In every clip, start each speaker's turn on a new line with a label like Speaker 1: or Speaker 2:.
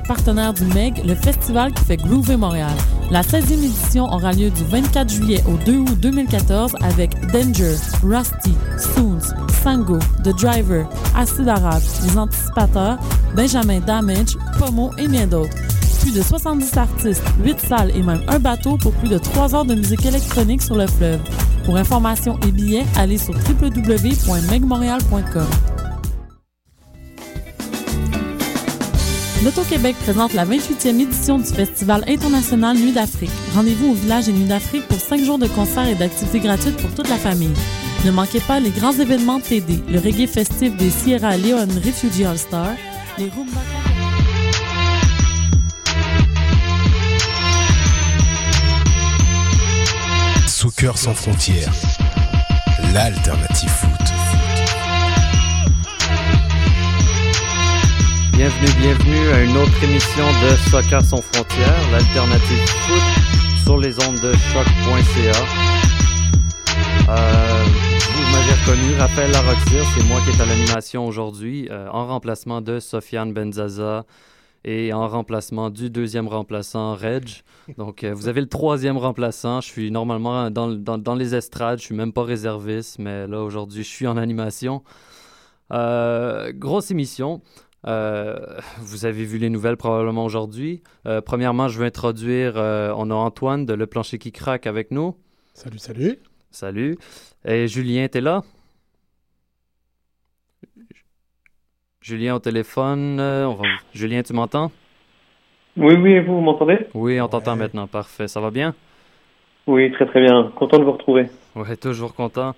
Speaker 1: partenaire du MEG, le festival qui fait groover Montréal. La 16e édition aura lieu du 24 juillet au 2 août 2014 avec Danger, Rusty, Soons, Sango, The Driver, Acid Arabe, Les Anticipateurs, Benjamin Damage, Pomo et bien d'autres. Plus de 70 artistes, 8 salles et même un bateau pour plus de 3 heures de musique électronique sur le fleuve. Pour information et billets, allez sur www.megmontreal.com. L'Auto-Québec présente la 28e édition du Festival international Nuit d'Afrique. Rendez-vous au village des Nuits d'Afrique pour 5 jours de concerts et d'activités gratuites pour toute la famille. Ne manquez pas les grands événements TD, le reggae festif des Sierra Leone Refugee All-Star, les Roomba
Speaker 2: Soccer sans frontières, l'alternative
Speaker 3: Bienvenue, bienvenue à une autre émission de Soccer sans frontières, l'alternative foot sur les ondes de choc.ca. Euh, vous m'avez reconnu, Raphaël Laroxir, c'est moi qui est à l'animation aujourd'hui, euh, en remplacement de Sofiane Benzaza et en remplacement du deuxième remplaçant, Reg. Donc, euh, vous avez le troisième remplaçant. Je suis normalement dans, dans, dans, les estrades, je suis même pas réserviste, mais là, aujourd'hui, je suis en animation. Euh, grosse émission. Euh, vous avez vu les nouvelles probablement aujourd'hui. Euh, premièrement, je veux introduire, euh, on a Antoine de Le Plancher qui craque avec nous.
Speaker 4: Salut, salut.
Speaker 3: Salut. Et Julien, t'es là? Julien au téléphone. On va... Julien, tu m'entends?
Speaker 5: Oui, oui, vous, vous m'entendez?
Speaker 3: Oui, on t'entend maintenant. Parfait. Ça va bien?
Speaker 5: Oui, très très bien. Content de vous retrouver.
Speaker 3: Oui, toujours content.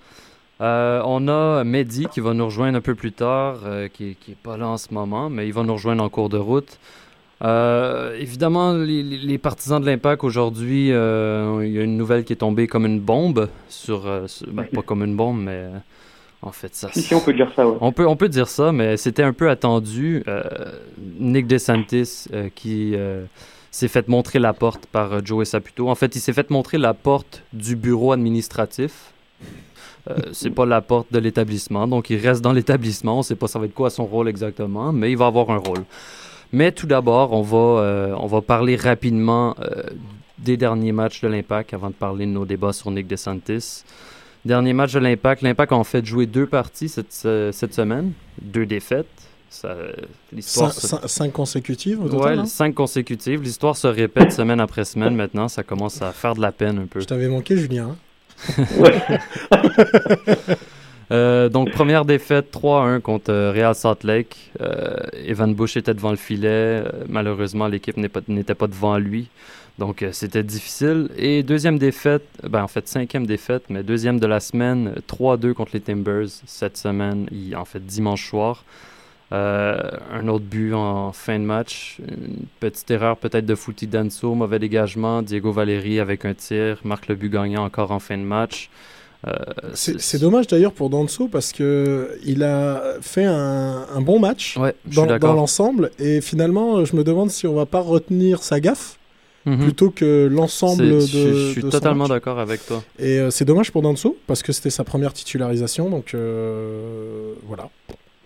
Speaker 3: Euh, on a Mehdi qui va nous rejoindre un peu plus tard, euh, qui n'est pas là en ce moment, mais il va nous rejoindre en cours de route. Euh, évidemment, les, les, partisans de l'Impact aujourd'hui, il y a une nouvelle qui est tombée comme une bombe sur, sur ben, pas comme une bombe, mais en fait ça.
Speaker 5: Si, si on peut dire ça. Ouais.
Speaker 3: On peut, on peut dire ça, mais c'était un peu attendu. Nick DeSantis qui s'est fait montrer la porte par Joey Saputo. En fait, il s'est fait montrer la porte du bureau administratif. Euh, c'est pas la porte de l'établissement, donc il reste dans l'établissement. On sait pas ça va être quoi son rôle exactement, mais il va avoir un rôle. Mais tout d'abord, on va euh, on va parler rapidement euh, des derniers matchs de l'Impact avant de parler de nos débats sur Nick DeSantis. Dernier match de l'Impact, l'Impact a en fait joué deux parties cette, cette semaine, deux défaites.
Speaker 4: Ça, cinq, se... cinq, consécutives au
Speaker 3: total,
Speaker 4: ouais,
Speaker 3: cinq consécutives. L'histoire se répète semaine après semaine maintenant. Ça commence à faire de la peine un peu.
Speaker 4: Je t'avais manqué, Julien. Hein?
Speaker 3: euh, donc, première défaite 3-1 contre Real Salt Lake. Euh, Evan Bush était devant le filet. Euh, malheureusement, l'équipe n'était pas, pas, devant lui. Donc, euh, c'était difficile. Et deuxième défaite, ben, en fait, cinquième défaite, mais deuxième de la semaine, 3-2 contre les Timbers cette semaine, en fait, dimanche soir. Euh, un autre but en fin de match. Une petite erreur peut-être de Fouti Danso, mauvais dégagement. Diego Valeri avec un tir, marque le but gagnant encore en fin de match.
Speaker 4: Euh, c'est dommage d'ailleurs pour Danso parce que il a fait un, un bon match
Speaker 3: ouais,
Speaker 4: dans, dans l'ensemble et finalement je me demande si on va pas retenir sa gaffe mm -hmm. plutôt que l'ensemble de.
Speaker 3: Je, suis totalement d'accord avec toi.
Speaker 4: Et euh, c'est dommage pour Danso parce que c'était sa première titularisation donc euh, voilà.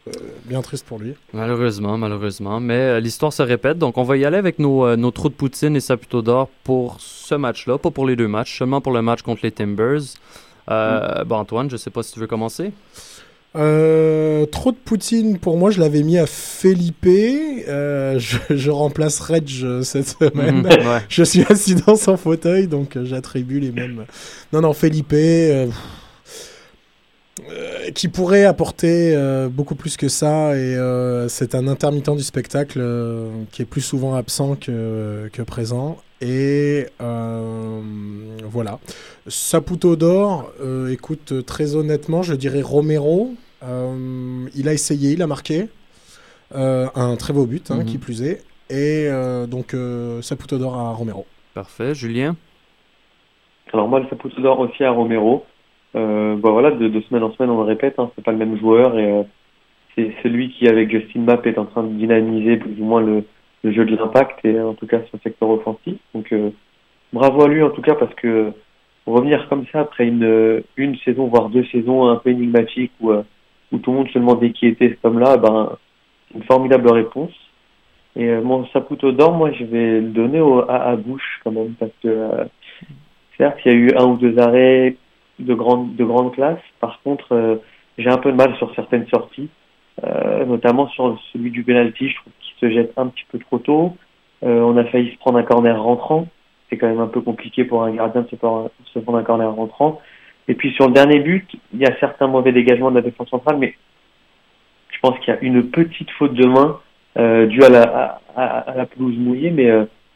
Speaker 4: Euh, bien triste pour lui.
Speaker 3: Malheureusement, malheureusement. Mais euh, l'histoire se répète. Donc, on va y aller avec nos, euh, nos trous de poutine et Saputo d'or pour ce match-là. Pas pour les deux matchs, seulement pour le match contre les Timbers. Euh, mm. bon, Antoine, je sais pas si tu veux commencer.
Speaker 4: Euh, trop de Poutine, pour moi, je l'avais mis à Felipe. Euh, je, je, remplace Reg cette semaine.
Speaker 3: Mmh, ouais.
Speaker 4: Je suis assis dans son fauteuil, donc j'attribue les mêmes. Non, non, Felipe. Euh, qui pourrait apporter euh, beaucoup plus que ça et euh, c'est un intermittent du spectacle euh, qui est plus souvent absent que, que présent et voilà Saputo d'or écoute très honnêtement je dirais Romero il a essayé il a marqué un très beau but hein,
Speaker 3: Mhm.
Speaker 4: qui plus est et donc Saputo d'or à Romero
Speaker 3: Parfait. Julien?
Speaker 5: Alors moi, le Saputo d'or aussi à Romero. Euh, bah voilà, de, de, semaine en semaine, on le répète, hein, c'est pas le même joueur et euh, c'est celui qui, avec Justin Mapp, est en train de dynamiser plus ou moins le, le jeu de l'impact et en tout cas le secteur offensif. Donc euh, bravo à lui en tout cas parce que revenir comme ça après une, une saison, voire deux saisons un peu énigmatiques où, où tout le monde se demandait qui était cet homme-là, ben, une formidable réponse. Et euh, mon Saputo d'or, moi, je vais le donner au, à, à Bush quand même, parce que euh, certes, il y a eu un ou deux arrêts de grande, de grande classe. Par contre, euh, j'ai un peu de mal sur certaines sorties, euh, notamment sur celui du penalty. Je trouve qu'il se jette un petit peu trop tôt. Euh, on a failli se prendre un corner rentrant. C'est quand même un peu compliqué pour un gardien de se prendre, un corner rentrant. Et puis sur le dernier but, il y a certains mauvais dégagements de la défense centrale, mais je pense qu'il y a une petite faute de main dû à la, à, pelouse mouillée, mais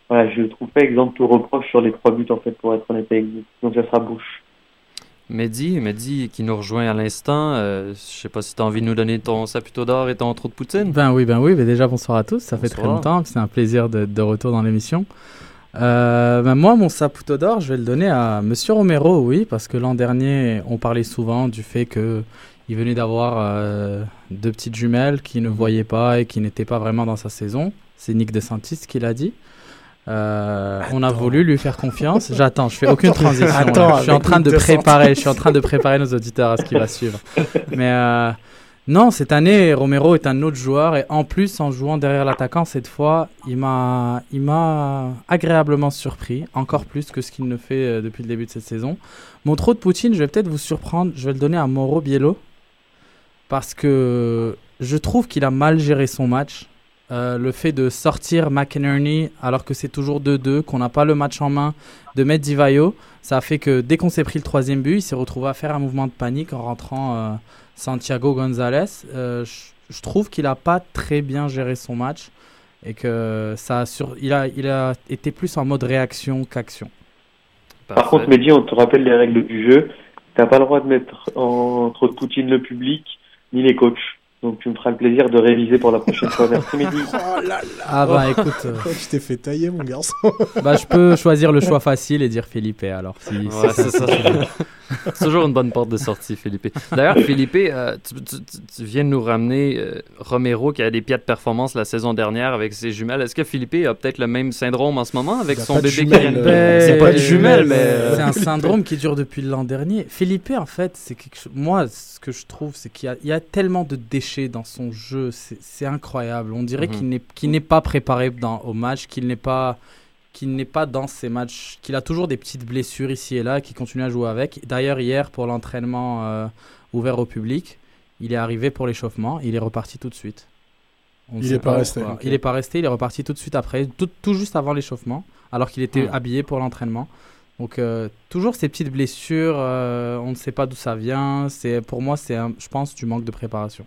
Speaker 5: voilà, je trouve pas exemple tout reproche sur les trois buts en fait, pour être honnête avec vous. Donc ça sera bouche.
Speaker 3: Mehdi, Mehdi qui nous rejoint à l'instant. Euh, je sais pas si tu as envie de nous donner ton saputo d'or et ton trou de poutine.
Speaker 6: Ben oui, ben oui. Ben déjà, bonsoir à tous. Ça fait très longtemps. C'est un plaisir de, de retour dans l'émission. Euh, ben moi, mon saputo d'or, je vais le donner à Monsieur Romero, oui, parce que l'an dernier, on parlait souvent du fait que il venait d'avoir euh, deux petites jumelles qui ne voyaient pas et qui n'étaient pas vraiment dans sa saison. C'est Nick DeSantis qui l'a dit. Euh, on a voulu lui faire confiance. J'attends, je fais aucune transition.
Speaker 4: Attends,
Speaker 6: je suis en train de préparer, je suis en train de préparer nos auditeurs à ce qui va suivre. Mais euh, non, cette année, Romero est un autre joueur et en plus, en jouant derrière l'attaquant cette fois, il m'a, il m'a agréablement surpris, encore plus que ce qu'il ne fait euh, depuis le début de cette saison. Mon trop de Poutine, je vais peut-être vous surprendre, je vais le donner à Mauro Biello parce que je trouve qu'il a mal géré son match. Euh, le fait de sortir McInerney alors que c'est toujours 2-2, qu'on n'a pas le match en main, de mettre Divayo, ça a fait que dès qu'on s'est pris le troisième but, il s'est retrouvé à faire un mouvement de panique en rentrant euh, Santiago Gonzalez. Euh, je, je trouve qu'il n'a pas très bien géré son match et que ça a sur, il, a, il a été plus en mode réaction qu'action.
Speaker 5: Par contre, Mehdi, on te rappelle les règles du jeu. T'as pas le droit de mettre en trop de Poutine le public ni les coachs. Donc tu me feras le plaisir de réviser pour la prochaine fois. Merci Mehdi.
Speaker 4: Oh là là.
Speaker 6: Ah bah écoute, euh,
Speaker 4: Je t'ai fait tailler, mon garçon.
Speaker 6: bah, je peux choisir le choix facile et dire Felipe alors. Si, si
Speaker 3: Ouais, c'est ça. C'est toujours une bonne porte de sortie, Philippe. D'ailleurs, Philippe, euh, tu, tu- tu- tu viens de nous ramener euh, Romero qui a des pieds de performance la saison dernière avec ses jumelles. Est-ce que Philippe a peut-être le même syndrome en ce moment avec son bébé qui
Speaker 4: jumelles,
Speaker 3: vient de-
Speaker 6: euh,
Speaker 3: C'est pas des
Speaker 6: euh,
Speaker 3: jumelles, mais.
Speaker 4: euh,
Speaker 6: C'est un syndrome qui dure depuis l'an dernier. Philippe, en fait, c'est quelque chose. Moi, ce que je trouve, c'est qu'il y a, il y a tellement de déchets dans son jeu. C'est incroyable. On dirait
Speaker 3: Mhm.
Speaker 6: qu'il n'est pas préparé dans, au match, qu'il n'est pas qu'il n'est pas dans ses matchs, qu'il a toujours des petites blessures ici et là, qu'il continue à jouer avec. D'ailleurs, hier, pour l'entraînement euh, ouvert au public, il est arrivé pour l'échauffement, il est reparti tout de suite. On
Speaker 4: Il
Speaker 6: sait
Speaker 4: est pas resté.
Speaker 6: Il est pas resté, il est reparti tout de suite après, tout, tout juste avant l'échauffement, alors qu'il était
Speaker 3: Hmm.
Speaker 6: habillé pour l'entraînement. Donc euh, toujours ces petites blessures, euh, on ne sait pas d'où ça vient. C'est pour moi, c'est je pense du manque de préparation.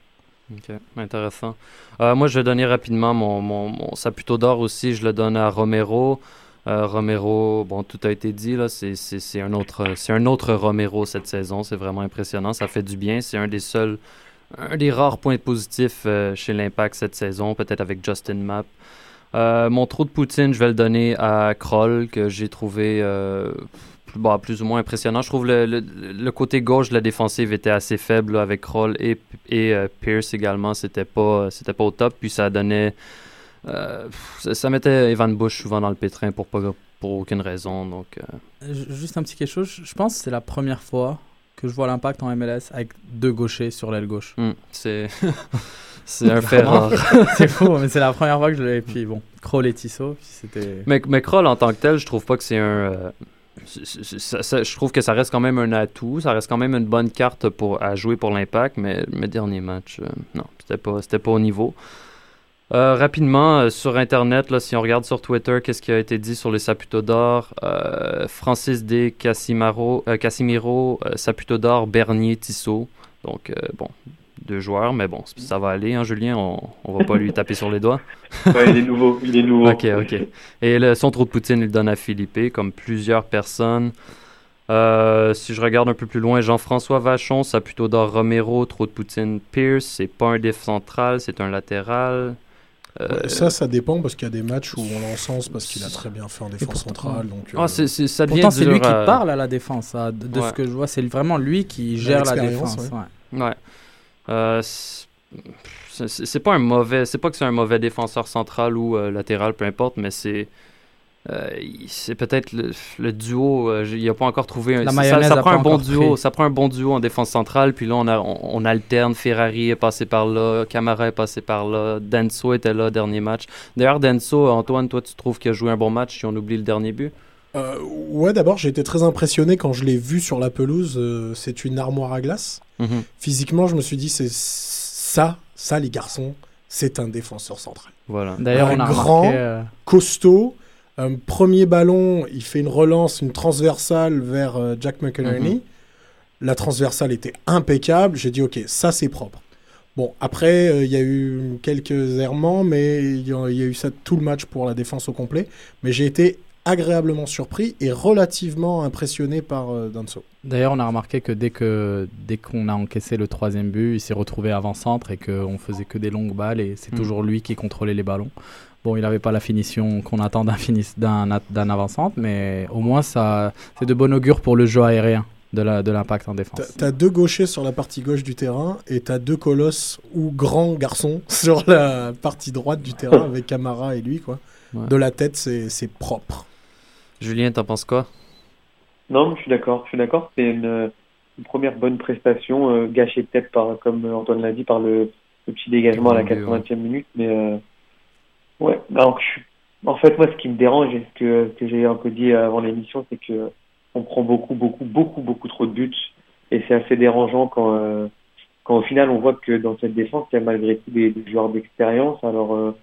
Speaker 3: Ok, intéressant. Euh, moi, je vais donner rapidement mon, mon, mon saputo d'or aussi. Je le donne à Romero. Euh, Romero, bon, tout a été dit, là. C'est, c'est, c'est un autre, c'est un autre Romero cette saison. C'est vraiment impressionnant. Ça fait du bien. C'est un des seuls, un des rares points positifs euh, chez l'Impact cette saison, peut-être avec Justin Mapp. Mon trou de Poutine, je vais le donner à Kroll, que j'ai trouvé plus, bah, plus ou moins impressionnant. Je trouve le, le, le côté gauche de la défensive était assez faible là, avec Kroll et, et euh, Pierce également. C'était pas, c'était pas au top. Puis ça donnait. euh, ça, ça mettait Evan Bush souvent dans le pétrin pour, pas, pour aucune raison. Donc, euh,
Speaker 6: Euh, ju- Juste un petit quelque chose, je pense que c'est la première fois que je vois l'impact en MLS avec deux gauchers sur l'aile gauche.
Speaker 3: hmm, c'est, c'est un fait rare.
Speaker 6: c'est fou, mais c'est la première fois que je l'ai. Et puis bon, Kroll et Tissot, c'était.
Speaker 3: Mais, mais Kroll, en tant que tel, je trouve pas que c'est un. euh, je trouve que ça reste quand même un atout. Ça reste quand même une bonne carte pour, à jouer pour l'impact, mais mes derniers matchs, euh, non, c'était pas, pas au niveau. Euh, rapidement, euh, sur Internet, là, si on regarde sur Twitter, qu'est-ce qui a été dit sur les Saputo d'or? Francis D. Casimiro, Casimiro Saputo d'or, Bernier, Tissot. Donc, bon, deux joueurs, mais bon, ça va aller, hein, Julien. On, on va pas lui taper sur les doigts.
Speaker 5: Ouais, il est nouveau, il est nouveau.
Speaker 3: Ok, ok. Et le, son trou de Poutine, il le donne à Philippe, comme plusieurs personnes. Euh, si je regarde un peu plus loin, Jean-François Vachon, ça plutôt d'or Romero, trop de Poutine, Pierce, c'est pas un def central, c'est un latéral. Euh,
Speaker 4: Ça, ça dépend parce qu'il y a des matchs où on l'encense parce qu'il a très bien fait en défense
Speaker 6: pourtant-
Speaker 4: centrale. Donc,
Speaker 3: ah,
Speaker 4: euh,
Speaker 3: c'est, c'est- ça
Speaker 6: Pourtant, c'est lui qui parle à la défense. hein. De, de
Speaker 3: Ouais.
Speaker 6: ce que je vois, c'est vraiment lui qui gère la défense.
Speaker 4: ouais.
Speaker 6: ouais.
Speaker 3: Euh, c'est, pas un mauvais, c'est pas que c'est un mauvais défenseur central ou euh, latéral, peu importe, mais c'est euh, c'est peut-être le, duo. Euh, il n'a pas encore trouvé un.
Speaker 6: La
Speaker 3: ça, ça prend un bon
Speaker 6: duo.
Speaker 3: Ça prend un bon duo en défense centrale. Puis là, on, a, on, alterne. Ferrari est passé par là. Camara est passé par là. Denso était là dernier match. D'ailleurs, Denso, Antoine, toi, tu trouves qu'il a joué un bon match si on oublie le dernier but?
Speaker 4: Euh, Ouais, d'abord, j'ai été très impressionné quand je l'ai vu sur la pelouse. Euh, c'est une armoire à glace. Mhm. Physiquement, je me suis dit, c'est ça, ça, les garçons, c'est un défenseur central.
Speaker 3: Voilà.
Speaker 6: D'ailleurs, on a
Speaker 4: grand, costaud un premier ballon, il fait une relance, une transversale vers euh, Jack McInerney. Mhm. La transversale était impeccable. J'ai dit, OK, ça c'est propre. Bon, après, euh, il y a eu quelques errements, mais il y, a eu ça tout le match pour la défense au complet. Mais j'ai été agréablement surpris et relativement impressionné par euh, Danso.
Speaker 6: D'ailleurs, on a remarqué que dès que dès qu'on a encaissé le troisième but, il s'est retrouvé avant-centre et qu'on faisait que des longues balles et c'est mhm. toujours lui qui contrôlait les ballons. Bon, il n'avait pas la finition qu'on attend d'un avant-centre, mais au moins, ça, c'est de bon augure pour le jeu aérien de l'impact de en défense.
Speaker 4: Tu as deux gauchers sur la partie gauche du terrain et tu as deux colosses ou grands garçons sur la partie droite du terrain avec Camara et lui. quoi. De la tête, c'est propre.
Speaker 3: Julien, t'en penses quoi?
Speaker 5: Non, je suis d'accord. Je suis d'accord. C'est une, première bonne prestation, euh, gâchée peut-être par, comme Antoine l'a dit, par le, petit dégagement à la 80e minute, mais euh, Ouais, en fait, moi, ce qui me dérange et ce que, que j'ai un peu dit avant l'émission, c'est que on prend beaucoup, beaucoup, beaucoup, beaucoup trop de buts. Et c'est assez dérangeant quand, euh, quand au final, on voit que dans cette défense, il y a malgré tout des, joueurs d'expérience. Alors,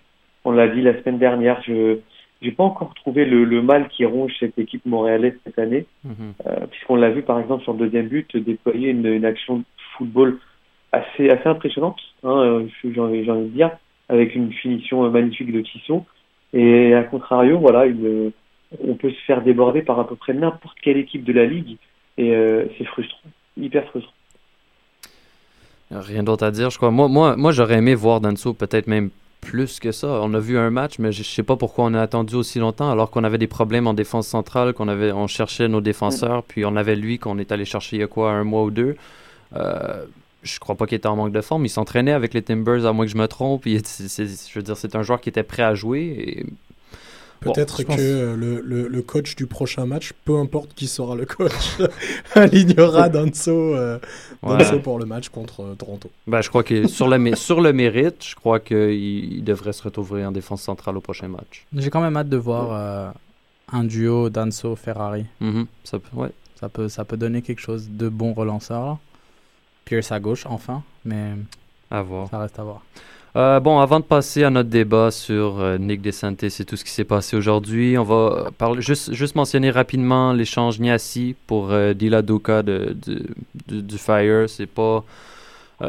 Speaker 5: on l'a dit la semaine dernière, je j'ai pas encore trouvé le, le, mal qui ronge cette équipe montréalaise cette année, mhm. euh, puisqu'on l'a vu par exemple sur le deuxième but déployer une, une action de football assez assez impressionnante, hein, j'ai envie, envie de dire avec une finition magnifique de Tisson. Et à contrario, voilà, une, on peut se faire déborder par à peu près n'importe quelle équipe de la ligue. Et euh, c'est frustrant, hyper frustrant.
Speaker 3: Rien d'autre à dire, je crois. Moi, moi, moi j'aurais aimé voir Danso peut-être même plus que ça. On a vu un match, mais je ne sais pas pourquoi on a attendu aussi longtemps, alors qu'on avait des problèmes en défense centrale, qu'on avait, on cherchait nos défenseurs, puis on avait lui qu'on est allé chercher il y a quoi, un mois ou deux. Euh, je crois pas qu'il était en manque de forme. Il s'entraînait avec les Timbers, à moins que je me trompe. je veux dire, c'est un joueur qui était prêt à jouer.
Speaker 4: Peut-être que le, le, coach du prochain match, peu importe qui sera le coach, alignera Danso, euh, pour le match contre euh, Toronto.
Speaker 3: Ben, je crois que sur le, sur le mérite, je crois qu'il il devrait se retrouver en défense centrale au prochain match.
Speaker 6: J'ai quand même hâte de voir euh, un duo Danso-Ferrari.
Speaker 3: Mm-hmm. ça, ouais.
Speaker 6: ça, peut, ça peut donner quelque chose de bon relanceur. Pierce à gauche, enfin, mais
Speaker 3: à voir.
Speaker 6: ça reste à voir.
Speaker 3: Euh, bon, avant de passer à notre débat sur euh, Nick DeSantis et tout ce qui s'est passé aujourd'hui, on va parler, juste, juste mentionner rapidement l'échange Niassi pour euh, Dila Duka de, du Fire. C'est pas,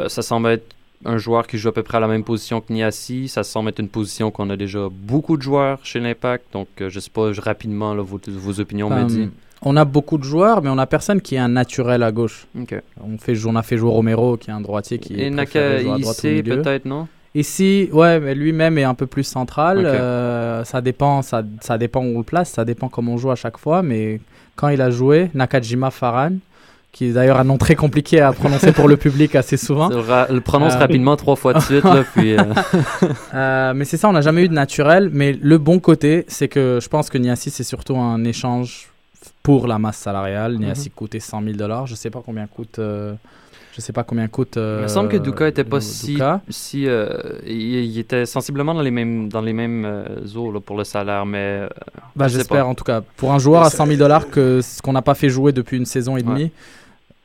Speaker 3: ça semble être un joueur qui joue à peu près à la même position que Niassi. Ça semble être une position qu'on a déjà beaucoup de joueurs chez l'Impact. Donc, je sais pas rapidement vos, vos, opinions, Mehdi.
Speaker 6: On a beaucoup de joueurs, mais on a personne qui est un naturel à gauche. On, fait, on a fait jouer Romero, qui est un droitier qui
Speaker 3: Et Naka ici, peut-être, non?
Speaker 6: Ici, ouais, mais lui-même est un peu plus central. Euh, ça dépend, ça, ça, dépend où on le place, ça dépend comment on joue à chaque fois. Mais quand il a joué, Nakajima Faran, qui est d'ailleurs un nom très compliqué à prononcer pour le public assez souvent.
Speaker 3: Le prononce euh, rapidement trois fois de suite. Là, puis,
Speaker 6: euh. mais c'est ça, on n'a jamais eu de naturel. Mais le bon côté, c'est que je pense que Niassi, c'est surtout un échange pour la masse salariale. Mm -hmm. coûtait 100 000 dollars. Je sais pas combien coûte. Euh, je sais pas combien coûte.
Speaker 3: il me semble que Duka était pas si. si euh, il, était sensiblement dans les mêmes, dans les mêmes euh, eaux là, pour le salaire, mais.
Speaker 6: bah, J'espère en tout cas. Pour un joueur à 100 000 dollars que ce qu'on n'a pas fait jouer depuis une saison et demie,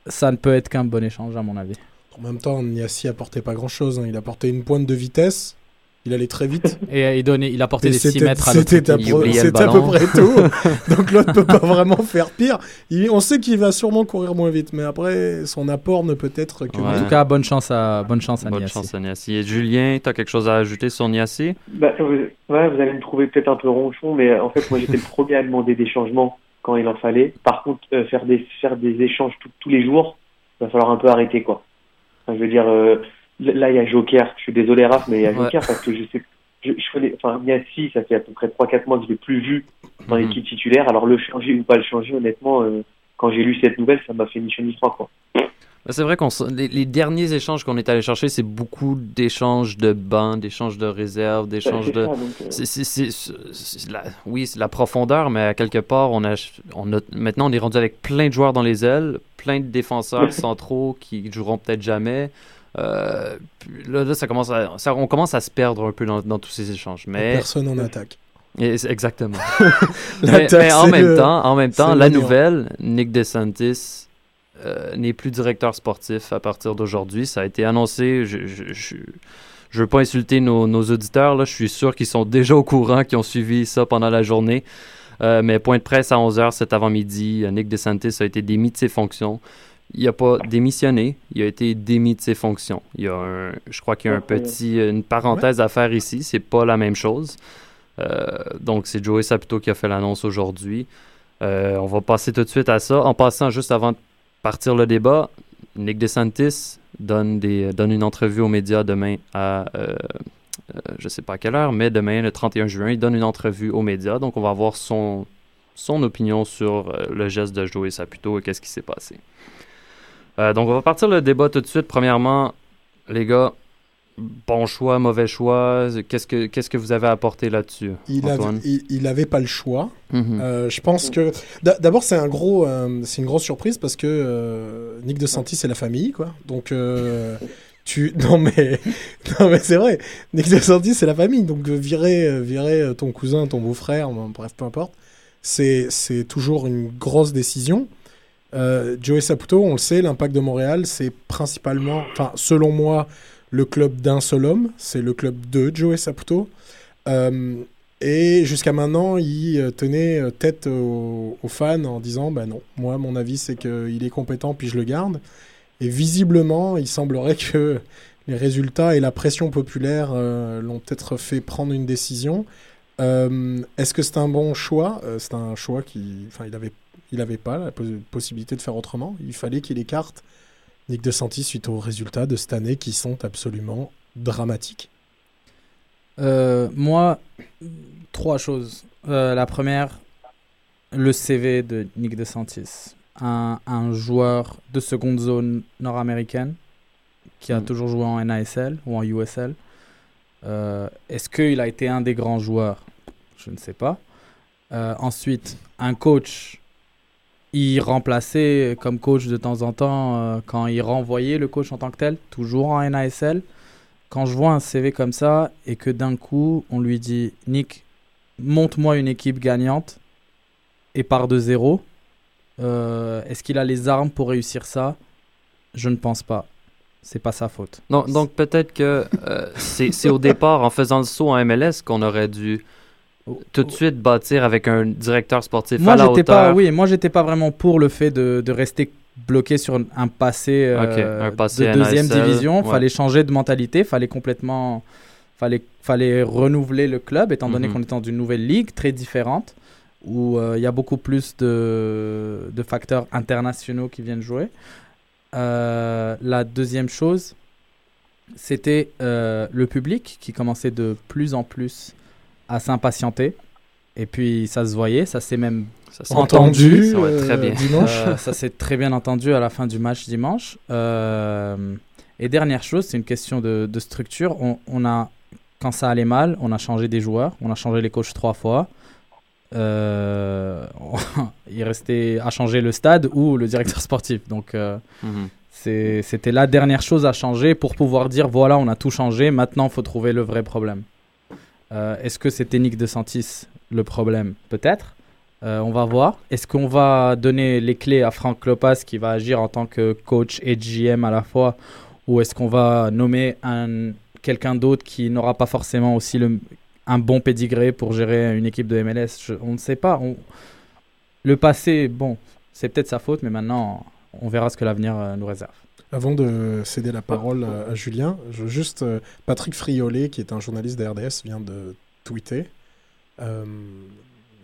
Speaker 6: ça ne peut être qu'un bon échange à mon avis.
Speaker 4: En même temps, Niassi apportait pas grand chose. Hein. Il apportait une pointe de vitesse il allait très vite.
Speaker 6: Et il, donnait, il apportait des 6 mètres à
Speaker 4: l'autre. C'était à, peu près tout. Donc l'autre ne peut pas vraiment faire pire. on sait qu'il va sûrement courir moins vite, mais après, son apport ne peut être que.
Speaker 6: En tout cas, bonne chance à, bonne chance à
Speaker 3: bonne Chance à Niassi. Et Julien, tu as quelque chose à ajouter sur Niassi?
Speaker 5: Bah, vous, ouais, vous allez me trouver peut-être un peu ronchon, mais en fait, moi j'étais le premier à demander des changements quand il en fallait. Par contre, euh, faire, des, faire des échanges tous les jours, il va falloir un peu arrêter. quoi. je veux dire. Euh, Là, il y a Joker. Je suis désolé, Raph, mais il y a Joker parce que je sais. Je, je connais, enfin, Niassi, ça fait à peu près 3-4 mois que je l'ai plus vu dans mhm. l'équipe titulaire. Alors, le changer ou pas le changer, honnêtement, euh, quand j'ai lu cette nouvelle, ça m'a fait ni chaud ni froid, quoi.
Speaker 3: Ben, c'est vrai qu'on les, les, derniers échanges qu'on est allé chercher, c'est beaucoup d'échanges de bancs, d'échanges de réserves, d'échanges de. la... Oui, c'est la profondeur, mais à quelque part, on a, on a maintenant on est rendu avec plein de joueurs dans les ailes, plein de défenseurs centraux qui joueront peut-être jamais. Euh, là, ça commence à, ça, on commence à se perdre un peu dans, dans tous ces échanges. Mais
Speaker 4: personne en attaque.
Speaker 3: exactement. mais, en, même temps, en même temps, la nouvelle, Nick DeSantis euh, n'est plus directeur sportif à partir d'aujourd'hui. Ça a été annoncé. Je, je, je, veux pas insulter nos, nos, auditeurs. Là. Je suis sûr qu'ils sont déjà au courant, qui ont suivi ça pendant la journée. Euh, mais point de presse à 11h cet avant-midi, Nick DeSantis a été démis de ses fonctions. Il n'a pas démissionné, il a été démis de ses fonctions. Il y a un, je crois qu'il y a un petit, une parenthèse à faire ici, c'est pas la même chose. Euh, donc c'est Joey Saputo qui a fait l'annonce aujourd'hui. Euh, on va passer tout de suite à ça. En passant, juste avant de partir le débat, Nick DeSantis donne, des, donne une entrevue aux médias demain à, euh, je ne sais pas à quelle heure, mais demain, le 31 juin, il donne une entrevue aux médias. Donc on va voir son, son opinion sur le geste de Joey Saputo et qu'est-ce qui s'est passé. Euh, donc, on va partir le débat tout de suite. Premièrement, les gars, bon choix, mauvais choix. Qu'est-ce que, qu'est-ce que vous avez apporté là-dessus,
Speaker 4: il Antoine? il n'avait pas le choix. Mhm. Euh, je pense que... D'abord, c'est, un gros, euh, c'est une grosse surprise parce que Nick de Santis, c'est la famille, quoi. Donc... Tu... Non mais, non mais c'est vrai, Nick de Santis, c'est la famille, donc virer, virer ton cousin, ton beau-frère, bref, peu importe, c'est, c'est toujours une grosse décision. Euh, Joey Saputo, on le sait, l'impact de Montréal, c'est principalement, enfin, selon moi, le club d'un seul homme. C'est le club de Joey Saputo. Euh, et jusqu'à maintenant, il euh, tenait tête aux, fans en disant Bah non, moi, mon avis, c'est qu'il est compétent, puis je le garde. Et visiblement, il semblerait que les résultats et la pression populaire l'ont peut-être fait prendre une décision. Est-ce que c'est un bon choix? C'est un choix qui. Enfin, il avait il n'avait pas la possibilité de faire autrement. Il fallait qu'il écarte Nick de Santi suite aux résultats de cette année qui sont absolument dramatiques.
Speaker 6: Euh, moi, trois choses. Euh, la première, le CV de Nick de Santis. Un, joueur de seconde zone nord-américaine qui a mm. toujours joué en NASL ou en USL. Euh, est-ce qu'il a été un des grands joueurs? Je ne sais pas. ensuite, un coach il remplaçait comme coach de temps en temps euh, quand il renvoyait le coach en tant que tel, toujours en NASL. Quand je vois un CV comme ça et que d'un coup on lui dit Nick, monte-moi une équipe gagnante et part de zéro, euh, est-ce qu'il a les armes pour réussir ça? Je ne pense pas. C'est pas sa faute.
Speaker 3: Donc, donc peut-être que euh, c'est au départ, en faisant le saut en MLS, qu'on aurait dû tout de suite bâtir avec un directeur sportif
Speaker 6: moi,
Speaker 3: à la
Speaker 6: hauteur. Pas, oui, moi j'étais pas vraiment pour le fait de, de rester bloqué sur un passé, euh, de deuxième division. Il Fallait changer de mentalité, fallait complètement, fallait, fallait renouveler le club étant donné mhm. qu'on est dans une nouvelle ligue très différente où euh, il y a beaucoup plus de, de, facteurs internationaux qui viennent jouer. Euh, la deuxième chose, c'était le public qui commençait de plus en plus à s'impatienter. Et puis ça se voyait, ça s'est même entendu, ça, très bien. dimanche. Euh, ça s'est très bien entendu à la fin du match dimanche. Euh, et dernière chose, c'est une question de, structure. On, a, quand ça allait mal, on a changé des joueurs, on a changé les coachs trois fois. Euh, il restait à changer le stade ou le directeur sportif. Donc mhm. c'était la dernière chose à changer pour pouvoir dire voilà, on a tout changé, maintenant il faut trouver le vrai problème. Euh, est-ce que c'était Nick de Santis le problème? Peut-être. Euh, on va voir. Est-ce qu'on va donner les clés à Franck Lopas qui va agir en tant que coach et GM à la fois? Ou est-ce qu'on va nommer un, quelqu'un d'autre qui n'aura pas forcément aussi le, un bon pédigré pour gérer une équipe de MLS On ne sait pas. le passé, bon, c'est peut-être sa faute, mais maintenant, on verra ce que l'avenir euh, nous réserve.
Speaker 4: Avant de céder la parole à, Julien, je, juste euh, Patrick Friolet, qui est un journaliste de RDS, vient de tweeter. Euh,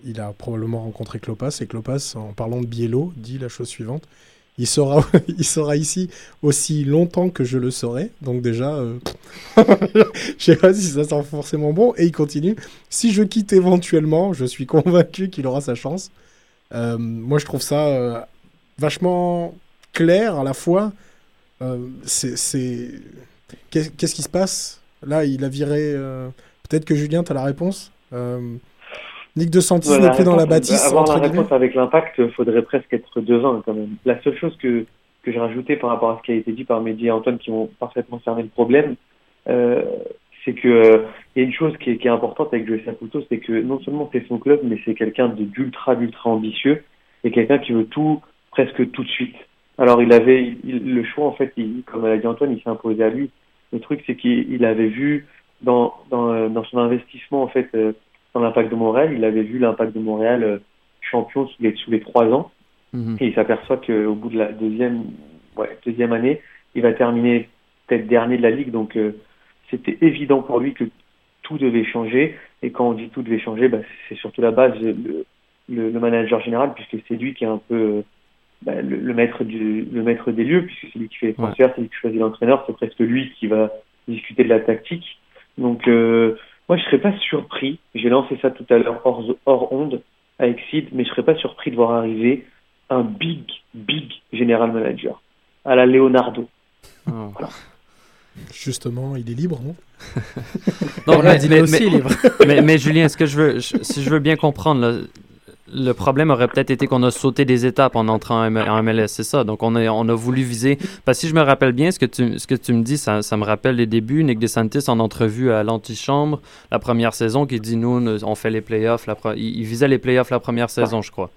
Speaker 4: il a probablement rencontré Clopas et Clopas, en parlant de Biello, dit la chose suivante il sera, il sera ici aussi longtemps que je le serai. Donc déjà, euh, je sais pas si ça sent forcément bon. Et il continue. Si je quitte éventuellement, je suis convaincu qu'il aura sa chance. moi, je trouve ça vachement clair à la fois c'est qu'est-ce qui se passe? Là, il a viré. Peut-être que Julien, tu as la réponse Nick de Santis n'est plus dans la bâtisse.
Speaker 5: Avoir la réponse avec l'impact, il faudrait presque être devant quand même. La seule chose que, que j'ai rajouté par rapport à ce qui a été dit par Mehdi et Antoine qui ont parfaitement cerné le problème, euh, c'est que euh, il y a une chose qui est, qui est importante avec Joey Saputo, c'est que non seulement c'est son club, mais c'est quelqu'un d'ultra, d'ultra ambitieux et quelqu'un qui veut tout, presque tout de suite. Alors il avait le choix en fait, il, comme l'a dit Antoine, il s'est imposé à lui. Le truc c'est qu'il avait vu dans, dans, euh, dans son investissement en fait euh, dans l'impact de Montréal, il avait vu l'impact de Montréal euh, champion sous les, sous les trois ans. Mhm. Et il s'aperçoit qu'au bout de la deuxième, ouais, deuxième année, il va terminer peut-être dernier de la ligue. Donc euh, c'était évident pour lui que tout devait changer. Et quand on dit tout devait changer, bah, c'est surtout la base, le, le, manager général, puisque c'est lui qui est un peu euh, bah, le, maître du, le maître des lieux, puisque c'est lui qui fait les transferts, c'est lui qui choisit l'entraîneur, c'est presque lui qui va discuter de la tactique. Donc euh, moi, je serais pas surpris. J'ai lancé ça tout à l'heure hors, hors onde avec Sid, mais je serais pas surpris de voir arriver un big, big general manager à la Leonardo.
Speaker 4: Oh. Justement, il est libre, non?
Speaker 3: Non, mais, mais, aussi libre. mais, mais, Julien, ce que je veux, si je veux bien comprendre, là, le problème aurait peut-être été qu'on a sauté des étapes en entrant en MLS, c'est ça. Donc, on a, on a voulu viser. Parce que si je me rappelle bien, ce que tu, ce que tu me dis, ça, ça me rappelle les débuts. Nick DeSantis, en entrevue à l'antichambre, la première saison, qui dit Nous, on fait les playoffs. La il, visait les playoffs la première saison, je crois.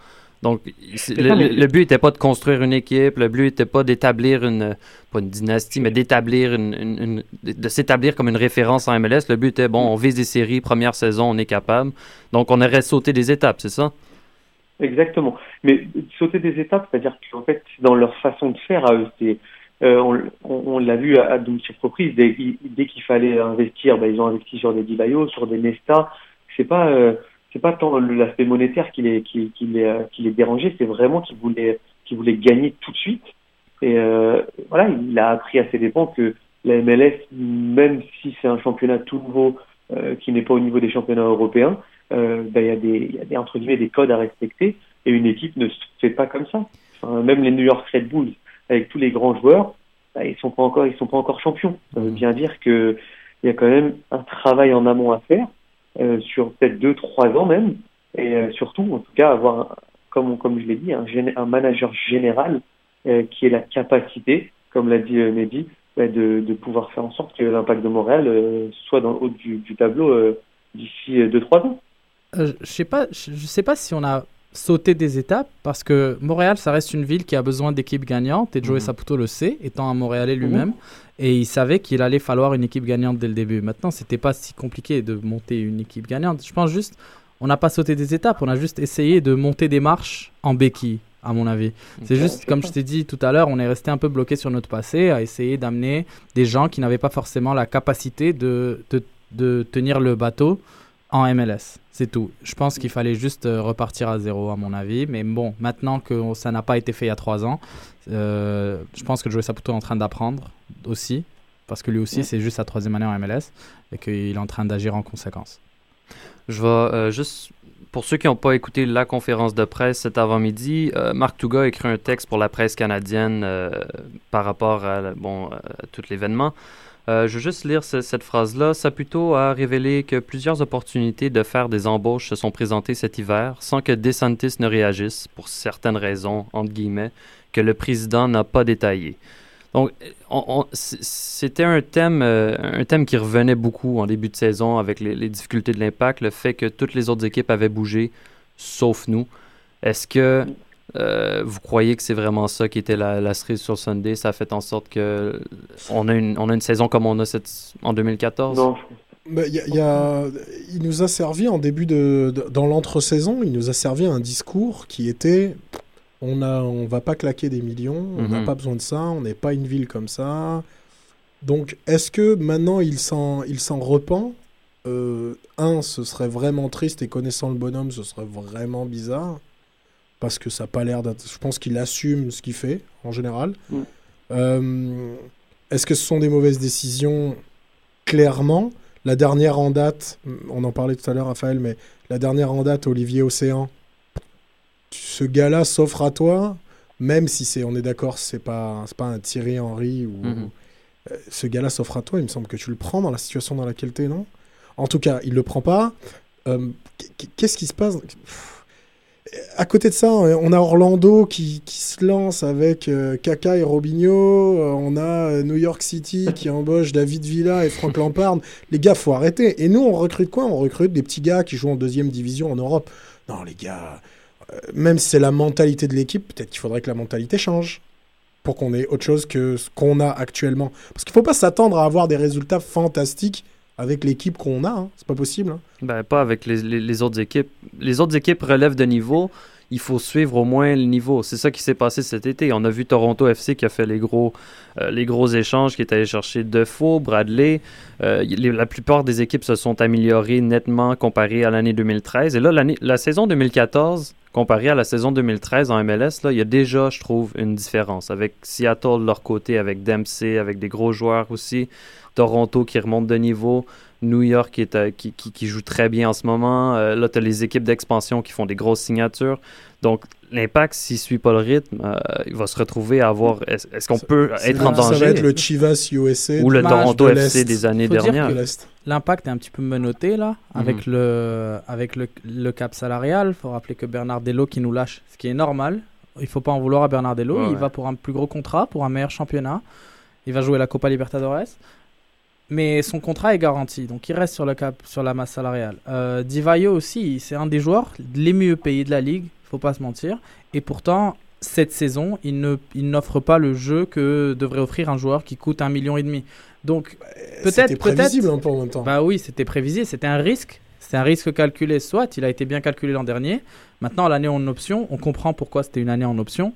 Speaker 3: Donc, le, but n'était pas de construire une équipe, le but n'était pas d'établir une, pas une dynastie, mais d'établir une, de s'établir comme une référence en MLS. Le but était, bon, on vise des séries, première saison, on est capable. Donc, on aurait sauté des étapes, c'est ça?
Speaker 5: Exactement. Mais sauter des étapes, c'est-à-dire qu'en fait, dans leur façon de faire à euh, on, l'a vu à, de multiples reprises, dès, qu'il fallait investir, bah, ils ont investi sur des Dibayo, sur des Nesta. C'est pas, euh, c'est pas tant l'aspect monétaire qui les, qui, les, euh, qui les dérangeait, c'est vraiment qu'ils voulaient, qu'ils voulaient gagner tout de suite. Et voilà, il a appris à ses dépens que la MLS, même si c'est un championnat tout nouveau, qui n'est pas au niveau des championnats européens, euh, ben, il y a des, y a des entre guillemets des codes à respecter et une équipe ne se fait pas comme ça. même les New York Red Bulls avec tous les grands joueurs, ben, ils sont pas encore ils sont pas encore champions. Ça veut bien dire que il y a quand même un travail en amont à faire euh, sur peut-être deux trois ans même et euh, surtout en tout cas avoir comme comme je l'ai dit un, un manager général euh, qui ait la capacité comme l'a dit Mehdi ben, de, de pouvoir faire en sorte que l'impact de Montréal soit dans le haut du, du tableau d'ici deux trois ans.
Speaker 6: Euh, je sais pas, je sais pas si on a sauté des étapes parce que Montréal, ça reste une ville qui a besoin d'équipes gagnantes et Joey mhm. Saputo le sait, étant un Montréalais lui-même, mhm. et il savait qu'il allait falloir une équipe gagnante dès le début. Maintenant, c'était pas si compliqué de monter une équipe gagnante. Je pense juste, on n'a pas sauté des étapes, on a juste essayé de monter des marches en béquille. À mon avis, c'est juste comme je t'ai dit tout à l'heure, on est resté un peu bloqué sur notre passé à essayer d'amener des gens qui n'avaient pas forcément la capacité de, de, de tenir le bateau en MLS. C'est tout. Je pense qu'il fallait juste euh, repartir à zéro, à mon avis. Mais bon, maintenant que ça n'a pas été fait il y a trois ans, euh, je pense que Joey Saputo est en train d'apprendre aussi. Parce que lui aussi, c'est juste sa troisième année en MLS et qu'il est en train d'agir en conséquence.
Speaker 3: Je vais euh, juste pour ceux qui n'ont pas écouté la conférence de presse cet avant-midi, Marc Touga a écrit un texte pour la presse canadienne par rapport à, bon, à tout l'événement. Euh, je veux juste lire cette phrase-là. Saputo a révélé que plusieurs opportunités de faire des embauches se sont présentées cet hiver sans que DeSantis ne réagisse, pour certaines raisons, entre guillemets, que le président n'a pas détaillées. Donc, c'était un thème, euh, un thème qui revenait beaucoup en début de saison avec les, les difficultés de l'impact, le fait que toutes les autres équipes avaient bougé, sauf nous. Est-ce que euh, vous croyez que c'est vraiment ça qui était la, cerise sur Sunday? Ça a fait en sorte que on a une, on a une saison comme on a cette, en 2014?
Speaker 4: Non. y y a, il nous a servi en début de, dans l'entre-saison, il nous a servi un discours qui était on a, on va pas claquer des millions, on n'a mhm. pas besoin de ça, on n'est pas une ville comme ça. Donc, est-ce que maintenant il s'en, il s'en repent? Euh, Un, ce serait vraiment triste et connaissant le bonhomme, ce serait vraiment bizarre parce que ça n'a pas l'air d'être. Je pense qu'il assume ce qu'il fait en général. Mm. Euh, est-ce que ce sont des mauvaises décisions? Clairement. La dernière en date, on en parlait tout à l'heure, Raphaël, mais la dernière en date, Olivier Océan, ce gars-là s'offre à toi, même si c'est, on est d'accord, c'est pas, pas un Thierry Henry ou
Speaker 3: Mhm.
Speaker 4: euh, ce gars-là s'offre à toi. Il me semble que tu le prends dans la situation dans laquelle tu es, non? En tout cas, il le prend pas. Euh, qu- Qu'est-ce qui se passe? Pff. À côté de ça, on a Orlando qui, se lance avec euh, Kaka et Robinho. Euh, On a euh, New York City qui embauche David Villa et Frank Lampard. Les gars, faut arrêter. Et nous, on recrute quoi? On recrute des petits gars qui jouent en deuxième division en Europe. Non, les gars, euh, même si c'est la mentalité de l'équipe, peut-être qu'il faudrait que la mentalité change pour qu'on ait autre chose que ce qu'on a actuellement. Parce qu'il faut pas s'attendre à avoir des résultats fantastiques avec l'équipe qu'on a. hein. C'est pas possible. hein.
Speaker 3: Ben, pas avec les, les- les autres équipes. Les autres équipes relèvent de niveau. Il faut suivre au moins le niveau. C'est ça qui s'est passé cet été. On a vu Toronto FC qui a fait les gros, euh, les gros échanges, qui est allé chercher Defoe, Bradley. Euh, la plupart des équipes se sont améliorées nettement comparé à l'année 2013. Et là, la saison 2014, comparée à la saison 2013 en MLS, là, il y a déjà, je trouve, une différence. Avec Seattle de leur côté, avec Dempsey, avec des gros joueurs aussi. Toronto qui remonte de niveau. New York qui, est, à- qui, qui- qui joue très bien en ce moment. Euh, là, tu as les équipes d'expansion qui font des grosses signatures. Donc, l'impact, s'il ne suit pas le rythme, euh, il va se retrouver à avoir. Est-ce est-ce qu'on
Speaker 4: Ça-
Speaker 3: peut être en
Speaker 4: Ça
Speaker 3: danger?
Speaker 4: va être le Chivas USA
Speaker 3: ou le Toronto
Speaker 4: de
Speaker 3: FC des années
Speaker 6: Faut
Speaker 3: dernières.
Speaker 6: L'impact est un petit peu menotté là, avec,
Speaker 3: Mhm.
Speaker 6: le, avec le, le cap salarial. Il faut rappeler que Bernardello qui nous lâche, ce qui est normal. Il faut pas en vouloir à Bernardello.
Speaker 3: Ouais,
Speaker 6: il
Speaker 3: ouais.
Speaker 6: va pour un plus gros contrat, pour un meilleur championnat. Il va jouer la Copa Libertadores. Mais son contrat est garanti, donc il reste sur, le cap, sur la masse salariale. Euh, Divayo aussi, c'est un des joueurs les mieux payés de la ligue, faut pas se mentir. Et pourtant, cette saison, il ne- il n'offre pas le jeu que devrait offrir un joueur qui coûte un million et demi. Donc, Peut-être,
Speaker 4: C'était prévisible un peu en même temps.
Speaker 6: bah oui, c'était prévisible, c'était un risque. C'est un risque calculé, soit il a été bien calculé l'an dernier. Maintenant, l'année en option, on comprend pourquoi c'était une année en option.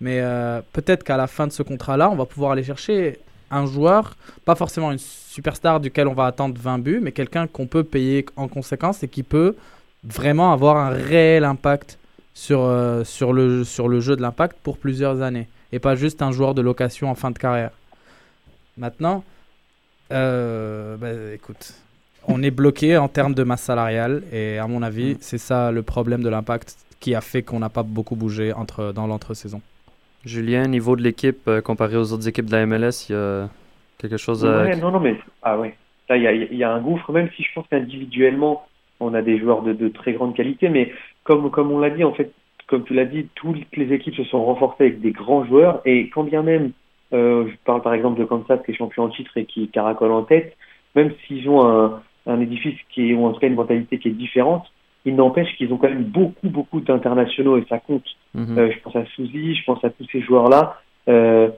Speaker 6: Mais euh, peut-être qu'à la fin de ce contrat-là, on va pouvoir aller chercher un joueur, pas forcément une superstar duquel on va attendre 20 buts, mais quelqu'un qu'on peut payer en conséquence et qui peut vraiment avoir un réel impact sur, euh, sur, le, sur le jeu de l'impact pour plusieurs années. Et pas juste un joueur de location en fin de carrière. Maintenant, euh, bah, écoute, on est bloqué en termes de masse salariale et à mon avis, c'est ça le problème de l'impact qui a fait qu'on n'a pas beaucoup bougé entre, dans l'entre-saison.
Speaker 3: Julien, niveau de l'équipe euh, comparé aux autres équipes de la MLS, il y a quelque chose.
Speaker 5: Ouais, non, non, mais ah ouais. Là, il y a, il y a un gouffre, même si je pense qu'individuellement, on a des joueurs de, de très grande qualité, mais comme, comme on l'a dit, en fait, comme tu l'as dit, toutes les équipes se sont renforcées avec des grands joueurs, et quand bien même, euh, je parle par exemple de Kansas qui est champion en titre et qui caracole en tête, même s'ils ont un, un édifice qui est, ou en tout cas une mentalité qui est différente, il n'empêche qu'ils ont quand même beaucoup, beaucoup d'internationaux et ça compte.
Speaker 3: Mhm.
Speaker 5: Euh, je pense à Souzy, je pense à tous ces joueurs-là. Euh,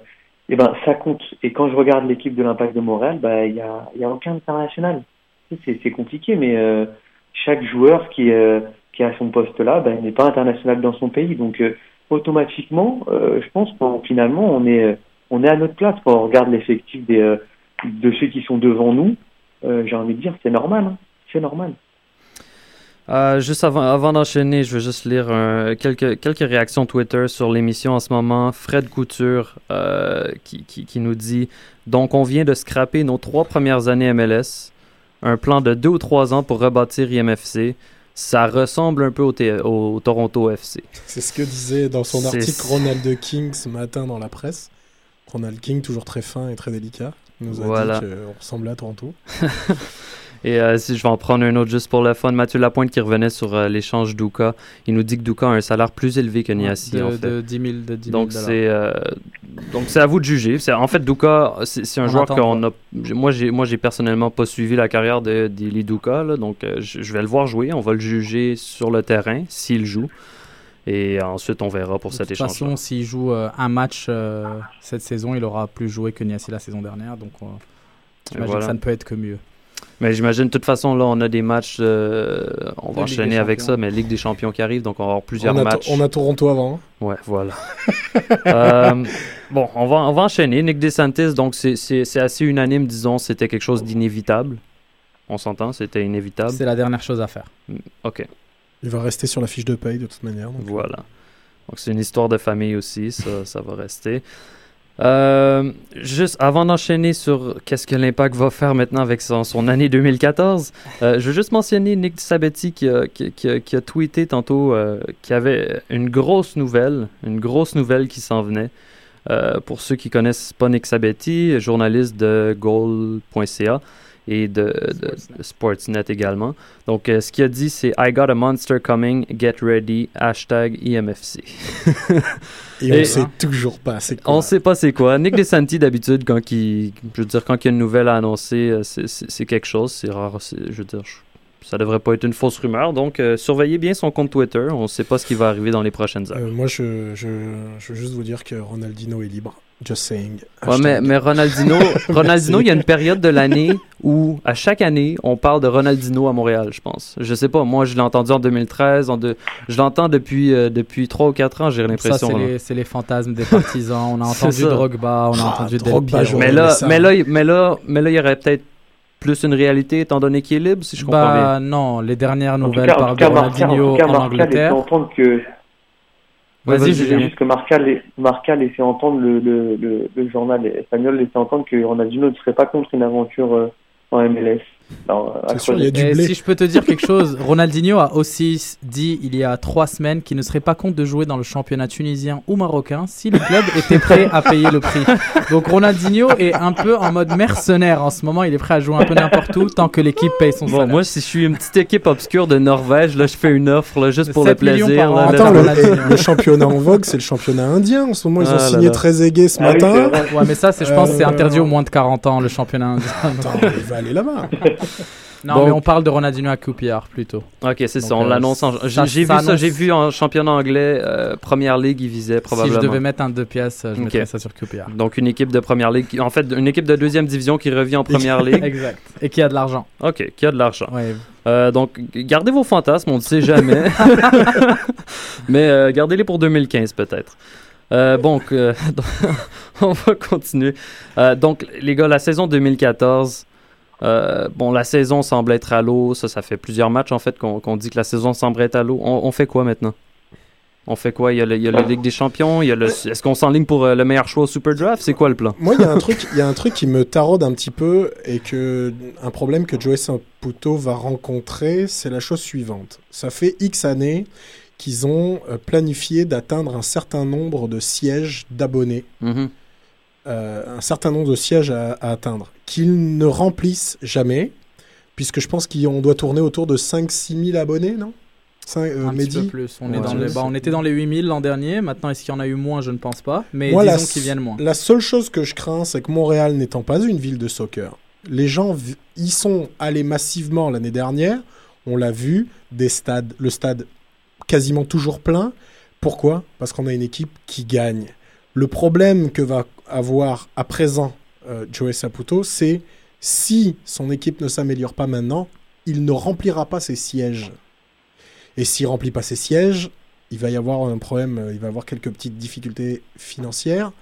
Speaker 5: et ben, ça compte. Et quand je regarde l'équipe de l'Impact de Montréal, ben, il y a, il y a aucun international. C'est, compliqué, mais euh, chaque joueur qui, euh, qui est son poste là, ben, n'est pas international dans son pays. Donc, euh, automatiquement, euh, je pense qu'on finalement, on est, euh, on est à notre place quand on regarde l'effectif euh, de ceux qui sont devant nous. J'ai envie de dire, c'est normal. hein. C'est normal.
Speaker 3: Euh, juste avant, avant d'enchaîner, je veux juste lire un- quelques, quelques réactions Twitter sur l'émission en ce moment. Fred Couture euh, qui, qui, qui nous dit Donc, on vient de scraper nos trois premières années MLS. Un plan de deux ou trois ans pour rebâtir IMFC. Ça ressemble un peu au, Toronto FC.
Speaker 4: C'est ce que disait dans son article Ronald King ce matin dans la presse. Ronald King, toujours très fin et très délicat, nous a
Speaker 3: Voilà.
Speaker 4: dit qu'on ressemblait à Toronto.
Speaker 3: Et euh, si je vais en prendre un autre juste pour le fun, Mathieu Lapointe qui revenait sur euh, l'échange Douka. Il nous dit que Douka a un salaire plus élevé que Niassi,
Speaker 6: de,
Speaker 3: en fait.
Speaker 6: de 10 000 de 10 000
Speaker 3: Donc
Speaker 6: dollars.
Speaker 3: c'est euh, donc c'est à vous de juger. En fait Douka, c'est un
Speaker 6: On
Speaker 3: joueur qu'on a. Moi j'ai moi j'ai personnellement pas suivi la carrière de d'Eli Douka, là, donc je, vais le voir jouer. On va le juger sur le terrain s'il joue. Et ensuite on verra pour
Speaker 6: de
Speaker 3: cet
Speaker 6: toute
Speaker 3: échange.
Speaker 6: façon, s'il joue un match cette saison, il aura plus joué que Niassi la saison dernière. Donc, j'imagine
Speaker 3: voilà.
Speaker 6: que ça ne peut être que mieux.
Speaker 3: Mais j'imagine de toute façon là on a des matchs. euh, on va
Speaker 6: Ligue
Speaker 3: enchaîner avec ça, mais Ligue des Champions qui arrive, donc on va avoir plusieurs
Speaker 4: on, a
Speaker 3: matchs.
Speaker 4: on a Toronto avant. hein.
Speaker 3: Ouais, voilà. Euh, bon, on va, on va enchaîner. Nick DeSantis, donc c'est- c'est c'est assez unanime, disons, c'était quelque chose d'inévitable. On s'entend, c'était inévitable.
Speaker 6: C'est la dernière chose à faire.
Speaker 3: Ok,
Speaker 4: Il va rester sur la fiche de paye de toute manière. donc.
Speaker 3: voilà. Donc c'est une histoire de famille aussi, ça, ça va rester. Euh, juste avant d'enchaîner sur qu'est-ce que l'Impact va faire maintenant avec son, son année 2014, euh, je veux juste mentionner Nick Sabetti qui a, tweeté tantôt euh, qu'il y avait une grosse nouvelle, une grosse nouvelle qui s'en venait. Euh, pour ceux qui connaissent pas Nick Sabetti, journaliste de goal.ca et de, de- de Sportsnet également. Donc, euh, ce qu'il a dit, c'est I got a monster coming, get ready, hashtag E IMFC.
Speaker 4: Et on
Speaker 3: Et-
Speaker 4: sait toujours pas. C'est quoi.
Speaker 3: On sait pas c'est quoi. Nick DeSanti, d'habitude, quand il, je veux dire, quand il y a une nouvelle à annoncer, euh, c'est- c'est c'est quelque chose. C'est rare. c'est- Je veux dire, je- ça devrait pas être une fausse rumeur. Donc, euh, surveillez bien son compte Twitter. On sait pas ce qui va arriver dans les prochaines heures.
Speaker 4: Euh, moi, je, je, je veux juste vous dire que Ronaldinho est libre. Just saying.
Speaker 3: Ouais, mais, mais Ronaldinho, Ronaldinho, il y a une période de l'année où, à chaque année, on parle de Ronaldinho à Montréal, je pense. Je sais pas, moi, je l'ai entendu en 2013, en deux- je l'entends depuis, euh, depuis 3 ou 4 ans, j'ai
Speaker 6: Ça,
Speaker 3: l'impression.
Speaker 6: c'est
Speaker 3: là.
Speaker 6: les, c'est les fantasmes des partisans. On a
Speaker 3: C'est
Speaker 6: entendu
Speaker 3: ça.
Speaker 6: Drogba, on a
Speaker 4: Ah,
Speaker 6: entendu Del
Speaker 4: Drogba, j'aurais
Speaker 3: Mais là,
Speaker 4: ça.
Speaker 3: mais là, mais là, mais là, il y aurait peut-être plus une réalité étant donné qu'il est libre, si je comprends bien.
Speaker 6: Bah non, les dernières nouvelles de
Speaker 5: en
Speaker 6: Ronaldinho en Angleterre. Vas-y, Julien.
Speaker 5: juste que Martial, Martial laissait entendre le, le, le, le journal espagnol laissait entendre que Ronaldinho ne serait pas contre une aventure euh, en MLS. Alors, à
Speaker 4: C'est sûr, il y a
Speaker 5: creuser.
Speaker 4: du
Speaker 6: Et
Speaker 4: blé.
Speaker 6: si je peux te dire quelque chose, Ronaldinho a aussi dit il y a trois semaines qu'il ne serait pas contre de jouer dans le championnat tunisien ou marocain si le club était prêt à payer le prix. Donc Ronaldinho est un peu en mode mercenaire en ce moment. Il est prêt à jouer un peu n'importe où tant que l'équipe paye son
Speaker 3: Bon,
Speaker 6: salaire.
Speaker 3: moi, si je suis une petite équipe obscure de Norvège, là, je fais une offre là, juste pour le
Speaker 6: 7 millions
Speaker 3: plaisir. là,
Speaker 4: Attends,
Speaker 3: là.
Speaker 4: le, le championnat en vogue, c'est le championnat indien. En ce moment, ils
Speaker 3: Ah
Speaker 4: ont
Speaker 3: là
Speaker 4: signé
Speaker 3: là.
Speaker 4: Trezeguet ce
Speaker 5: Ah
Speaker 4: matin.
Speaker 6: Ouais, mais ça, c'est, je pense, que c'est
Speaker 4: Euh,
Speaker 6: interdit aux moins de 40 ans, le championnat indien.
Speaker 4: Attends, il va aller là-bas.
Speaker 6: Non,
Speaker 3: Donc-
Speaker 6: mais on parle de Ronaldinho à QPR plutôt.
Speaker 3: Ok, c'est ça, on
Speaker 6: euh,
Speaker 3: l'annonce. en- J'ai vu ça, j'ai vu en championnat anglais, euh, première ligue, il visait
Speaker 6: Si
Speaker 3: probablement.
Speaker 6: je devais mettre un deux pièces, je
Speaker 3: Ok.
Speaker 6: mettrais ça sur QPR.
Speaker 3: Donc une équipe de première ligue, en fait, une équipe de deuxième division qui revient en première ligue.
Speaker 6: Exact. Et qui a de l'argent.
Speaker 3: Ok, qui a de l'argent.
Speaker 6: Ouais.
Speaker 3: Euh, donc, gardez vos fantasmes, on ne sait jamais. Mais euh, gardez-les pour 2015 peut-être. Euh, euh, on va continuer. Euh, donc, les gars, la saison 2014, euh, bon, la saison semble être à l'eau. Ça, ça fait plusieurs matchs en fait qu'on dit que la saison semble être à l'eau. On, on fait quoi maintenant? On fait quoi? Il y a, le- il y a la Ligue des Champions. Il y a le. Est-ce qu'on s'enligne pour euh, le meilleur choix au Super Draft? C'est quoi le plan?
Speaker 4: Moi, il y a un truc, il y a un truc qui me taraude un petit peu et que un problème que Joey Saputo va rencontrer, c'est la chose suivante. Ça fait X années qu'ils ont euh, planifié d'atteindre un certain nombre de sièges d'abonnés,
Speaker 3: Mhm.
Speaker 4: Euh, un certain nombre de sièges à, à atteindre, qu'ils ne remplissent jamais, puisque je pense qu'on doit tourner autour de 5-6 000 abonnés, non? Cinq- euh,
Speaker 6: un petit
Speaker 4: Mehdi
Speaker 6: peu plus. On, est
Speaker 4: Ouais,
Speaker 6: dans
Speaker 4: je
Speaker 6: les, bah, on était dans les 8000 l'an dernier. Maintenant, est-ce qu'il y en a eu moins? Je ne pense pas. Mais
Speaker 4: Moi, la
Speaker 6: disons qu'ils viennent moins.
Speaker 4: La seule chose que je crains, c'est que Montréal n'étant pas une ville de soccer, les gens y sont allés massivement l'année dernière. On l'a vu, des stades, le stade quasiment toujours plein. Pourquoi? Parce qu'on a une équipe qui gagne. Le problème que va avoir à présent euh, Joey Saputo, c'est si son équipe ne s'améliore pas maintenant, il ne remplira pas ses sièges. Et s'il remplit pas ses sièges, il va y avoir un problème, euh, il va avoir quelques petites difficultés financières.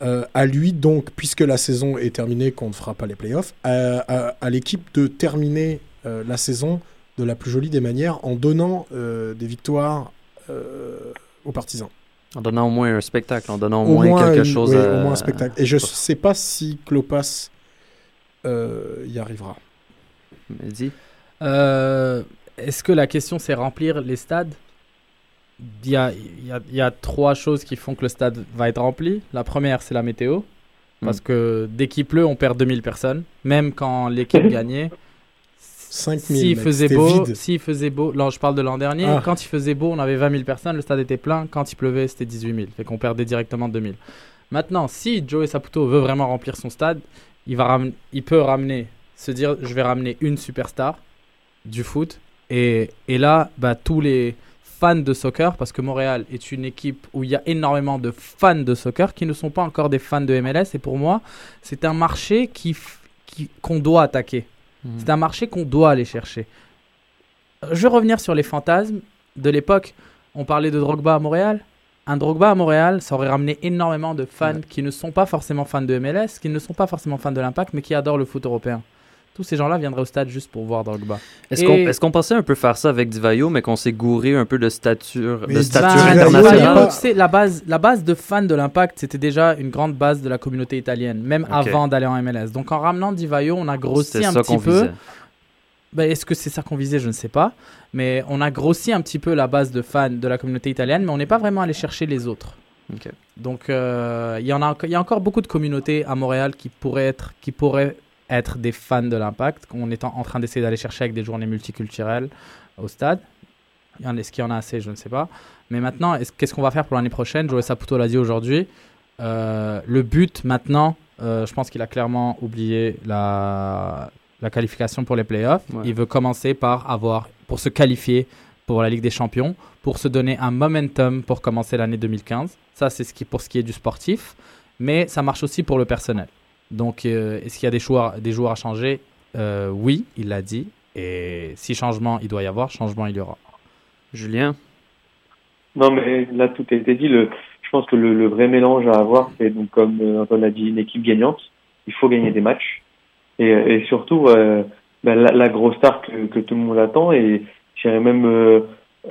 Speaker 4: Euh, à lui, donc, puisque la saison est terminée, qu'on ne fera pas les playoffs, à, à- l'équipe de terminer euh, la saison de la plus jolie des manières en donnant euh, des victoires aux partisans.
Speaker 3: En donnant au moins un spectacle, en donnant au,
Speaker 4: Au
Speaker 3: moins,
Speaker 4: moins
Speaker 3: quelque
Speaker 4: une-
Speaker 3: chose.
Speaker 4: oui,
Speaker 3: à-
Speaker 4: au moins un spectacle. Et je ne sais pas si Klopas euh, y arrivera.
Speaker 3: Mehdi
Speaker 6: Euh, Est-ce que la question c'est remplir les stades? Il y, a, il, y a, il y a trois choses qui font que le stade va être rempli. La première, c'est la météo. Parce
Speaker 3: Mm.
Speaker 6: que dès qu'il pleut, on perd 2000 personnes. Même quand l'équipe gagnait.
Speaker 4: 5000,
Speaker 6: S'il faisait beau, s'il faisait beau, là je parle de l'an dernier,
Speaker 4: Ah.
Speaker 6: quand il faisait beau, on avait 20 000 personnes, le stade était plein, quand il pleuvait, c'était 18 000, fait qu'on perdait directement 2000. Maintenant, si Joey Saputo veut vraiment remplir son stade, il, va ram- il peut ramener, se dire, je vais ramener une superstar du foot, et, et là, bah, tous les fans de soccer, parce que Montréal est une équipe où il y a énormément de fans de soccer qui ne sont pas encore des fans de MLS, et pour moi, c'est un marché qui- qu'on doit attaquer. C'est un marché qu'on doit aller chercher. Euh, Je vais revenir sur les fantasmes de l'époque. On parlait de Drogba à Montréal. Un Drogba à Montréal, ça aurait ramené énormément de fans
Speaker 4: Ouais.
Speaker 6: qui ne sont pas forcément fans de MLS, qui ne sont pas forcément fans de l'Impact, mais qui adorent le foot européen. Tous ces gens-là viendraient au stade juste pour voir Drogba.
Speaker 3: Est-ce
Speaker 6: Et-
Speaker 3: qu'on est qu'on pensait un peu faire ça avec Divayo, mais qu'on s'est gouré un peu de stature,
Speaker 4: Mais
Speaker 3: de stature
Speaker 6: Ben,
Speaker 3: internationale?
Speaker 6: Divayo,
Speaker 4: pas-
Speaker 6: tu sais, la base, la base de fans de l'Impact, c'était déjà une grande base de la communauté italienne, même avant d'aller en MLS. Donc en ramenant Divayo, on a grossi un
Speaker 3: ça
Speaker 6: petit peu.
Speaker 3: visait.
Speaker 6: Ben, Est-ce que c'est ça qu'on visait? Je ne sais pas. Mais on a grossi un petit peu la base de fans de la communauté italienne, mais on n'est pas vraiment allé chercher les autres. Donc euh, il y en a, y a encore beaucoup de communautés à Montréal qui pourraient être, qui pourraient être des fans de l'Impact, qu'on est en, train d'essayer d'aller chercher avec des journées multiculturelles au stade. Est-ce qu'il y en a assez? Je ne sais pas. Mais maintenant, est-ce- qu'est-ce qu'on va faire pour l'année prochaine? Joe Saputo l'a dit aujourd'hui. Euh, le but maintenant, euh, je pense qu'il a clairement oublié la, la qualification pour les playoffs.
Speaker 3: Ouais.
Speaker 6: Il veut commencer par avoir, pour se qualifier pour la Ligue des Champions, pour se donner un momentum pour commencer l'année 2015. Ça, c'est ce qui, pour ce qui est du sportif. Mais ça marche aussi pour le personnel. Donc, euh, est-ce qu'il y a des joueurs, des joueurs à changer? Euh, Oui, il l'a dit. Et si changement il doit y avoir, changement il y aura.
Speaker 3: Julien?
Speaker 5: Non, mais là, tout a été dit. Le, je pense que le, le vrai mélange à avoir, c'est donc, comme euh, Antoine a dit, une équipe gagnante. Il faut gagner des matchs. Et, et surtout, euh, ben, la, la grosse star que, que tout le monde attend, et j'irais même euh,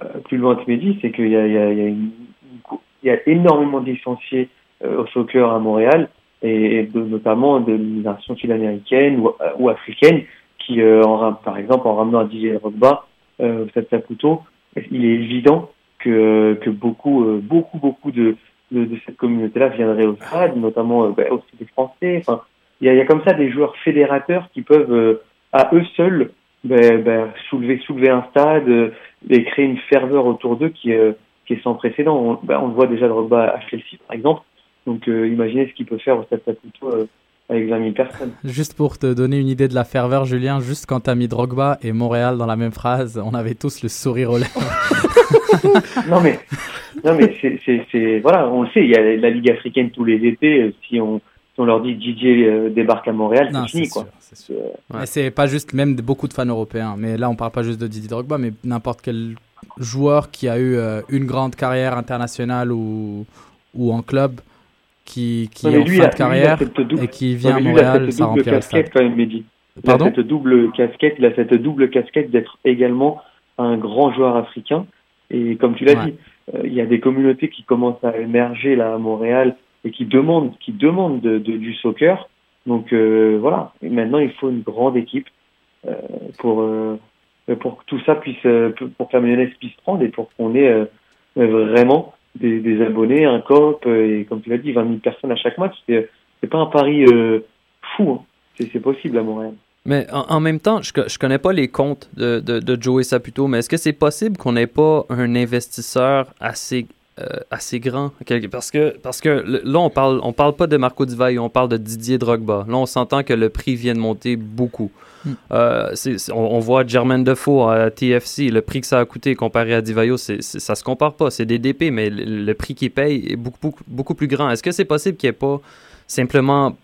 Speaker 5: euh, plus loin que Mehdi, c'est qu'il y a, il y, a, il y, a une- une cou- il y a énormément de licenciés euh, au soccer à Montréal, et, et de- notamment de l'immigration sud-américaine ou, euh, ou africaine, qui, euh, en, par exemple, en ramenant à Didier Drogba, euh, Saputo, il est évident que, que beaucoup, euh, beaucoup, beaucoup de, de, de cette communauté-là viendraient au stade, notamment euh, bah, aussi des Français. Enfin, il y a, y a comme ça des joueurs fédérateurs qui peuvent, euh, à eux seuls, bah, bah, soulever, soulever un stade euh, et créer une ferveur autour d'eux qui, qui est sans précédent. On, bah, on le voit déjà Drogba à Chelsea, par exemple. Donc, euh, imaginez ce qu'il peut faire au stade Saputo euh, avec 20 000 personnes.
Speaker 6: Juste pour te donner une idée de la ferveur, Julien, juste quand tu as mis Drogba et Montréal dans la même phrase, on avait tous le sourire aux lèvres.
Speaker 5: non mais, non mais c'est, voilà, on le sait, il y a la Ligue africaine tous les étés. euh, Si on, si on leur dit DJ euh, débarque à Montréal, c'est fini
Speaker 6: c'est
Speaker 5: quoi.
Speaker 3: Ouais.
Speaker 6: Pas juste, même beaucoup de fans européens. Mais là, on parle pas juste de Didier Drogba, mais n'importe quel joueur qui a eu euh, une grande carrière internationale ou, ou en club, qui, est en fin
Speaker 5: a-
Speaker 6: de carrière
Speaker 5: double-
Speaker 6: et qui vient à
Speaker 5: lui,
Speaker 6: Montréal, ça remplit le stade.
Speaker 5: casquette quand même, Mehdi. Il a cette double casquette, il a cette double casquette d'être également un grand joueur africain. Et comme tu l'as
Speaker 6: Ouais.
Speaker 5: dit, euh, il y a des communautés qui commencent à émerger là à Montréal et qui demandent, qui demandent de, de- du soccer. Donc euh, voilà. Et maintenant, il faut une grande équipe euh, pour pour que tout ça puisse, pour que la mayonnaise puisse prendre et pour qu'on ait vraiment des, abonnés, un cop euh, et comme tu l'as dit, 20 000 personnes à chaque match. C'est c'est pas un pari euh, fou. Hein. C'est c'est possible à Montréal.
Speaker 3: Mais en, même temps, je, je connais pas les comptes de, de, de Joey Saputo, mais est-ce que c'est possible qu'on n'ait pas un investisseur assez, assez grand? Parce que, parce que là, on parle, on parle pas de Marco Di Vaio, on parle de Didier Drogba. Là, on s'entend que le prix vient de monter beaucoup.
Speaker 6: Hmm.
Speaker 3: Euh, on, on voit Jermaine Defoe à TFC, le prix que ça a coûté comparé à Divayo, c'est, c'est- ça se compare pas. C'est des DP, mais le, le prix qu'il paye est beaucoup, beaucoup, beaucoup plus grand. Est-ce que c'est possible qu'il n'y ait pas simplement.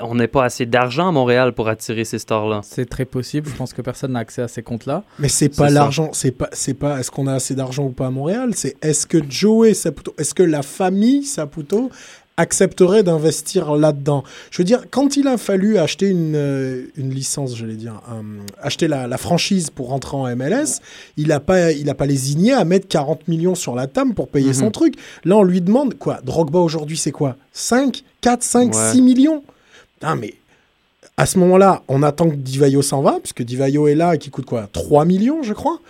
Speaker 3: On n'ait pas assez d'argent à Montréal pour attirer ces stars-là?
Speaker 6: C'est très possible. Je pense que personne n'a accès à ces comptes-là.
Speaker 4: Mais c'est pas l'argent, c'est pas, c'est pas, est-ce qu'on a assez d'argent ou pas à Montréal? C'est est-ce que Joey Saputo, est-ce que la famille Saputo accepterait d'investir là-dedans? Je veux dire, quand il a fallu acheter une, euh, une licence, je vais dire, euh, acheter la, la franchise pour rentrer en MLS, il a pas, il a pas lésigné à mettre 40 millions sur la table pour payer
Speaker 3: Mhm.
Speaker 4: son truc. Là, on lui demande quoi Drogba aujourd'hui, c'est quoi? 5, 4, 5,
Speaker 3: Ouais.
Speaker 4: 6 millions? Putain, mais à ce moment-là, on attend que Divayo s'en va, puisque Divayo est là et qui coûte quoi? 3 millions, je crois?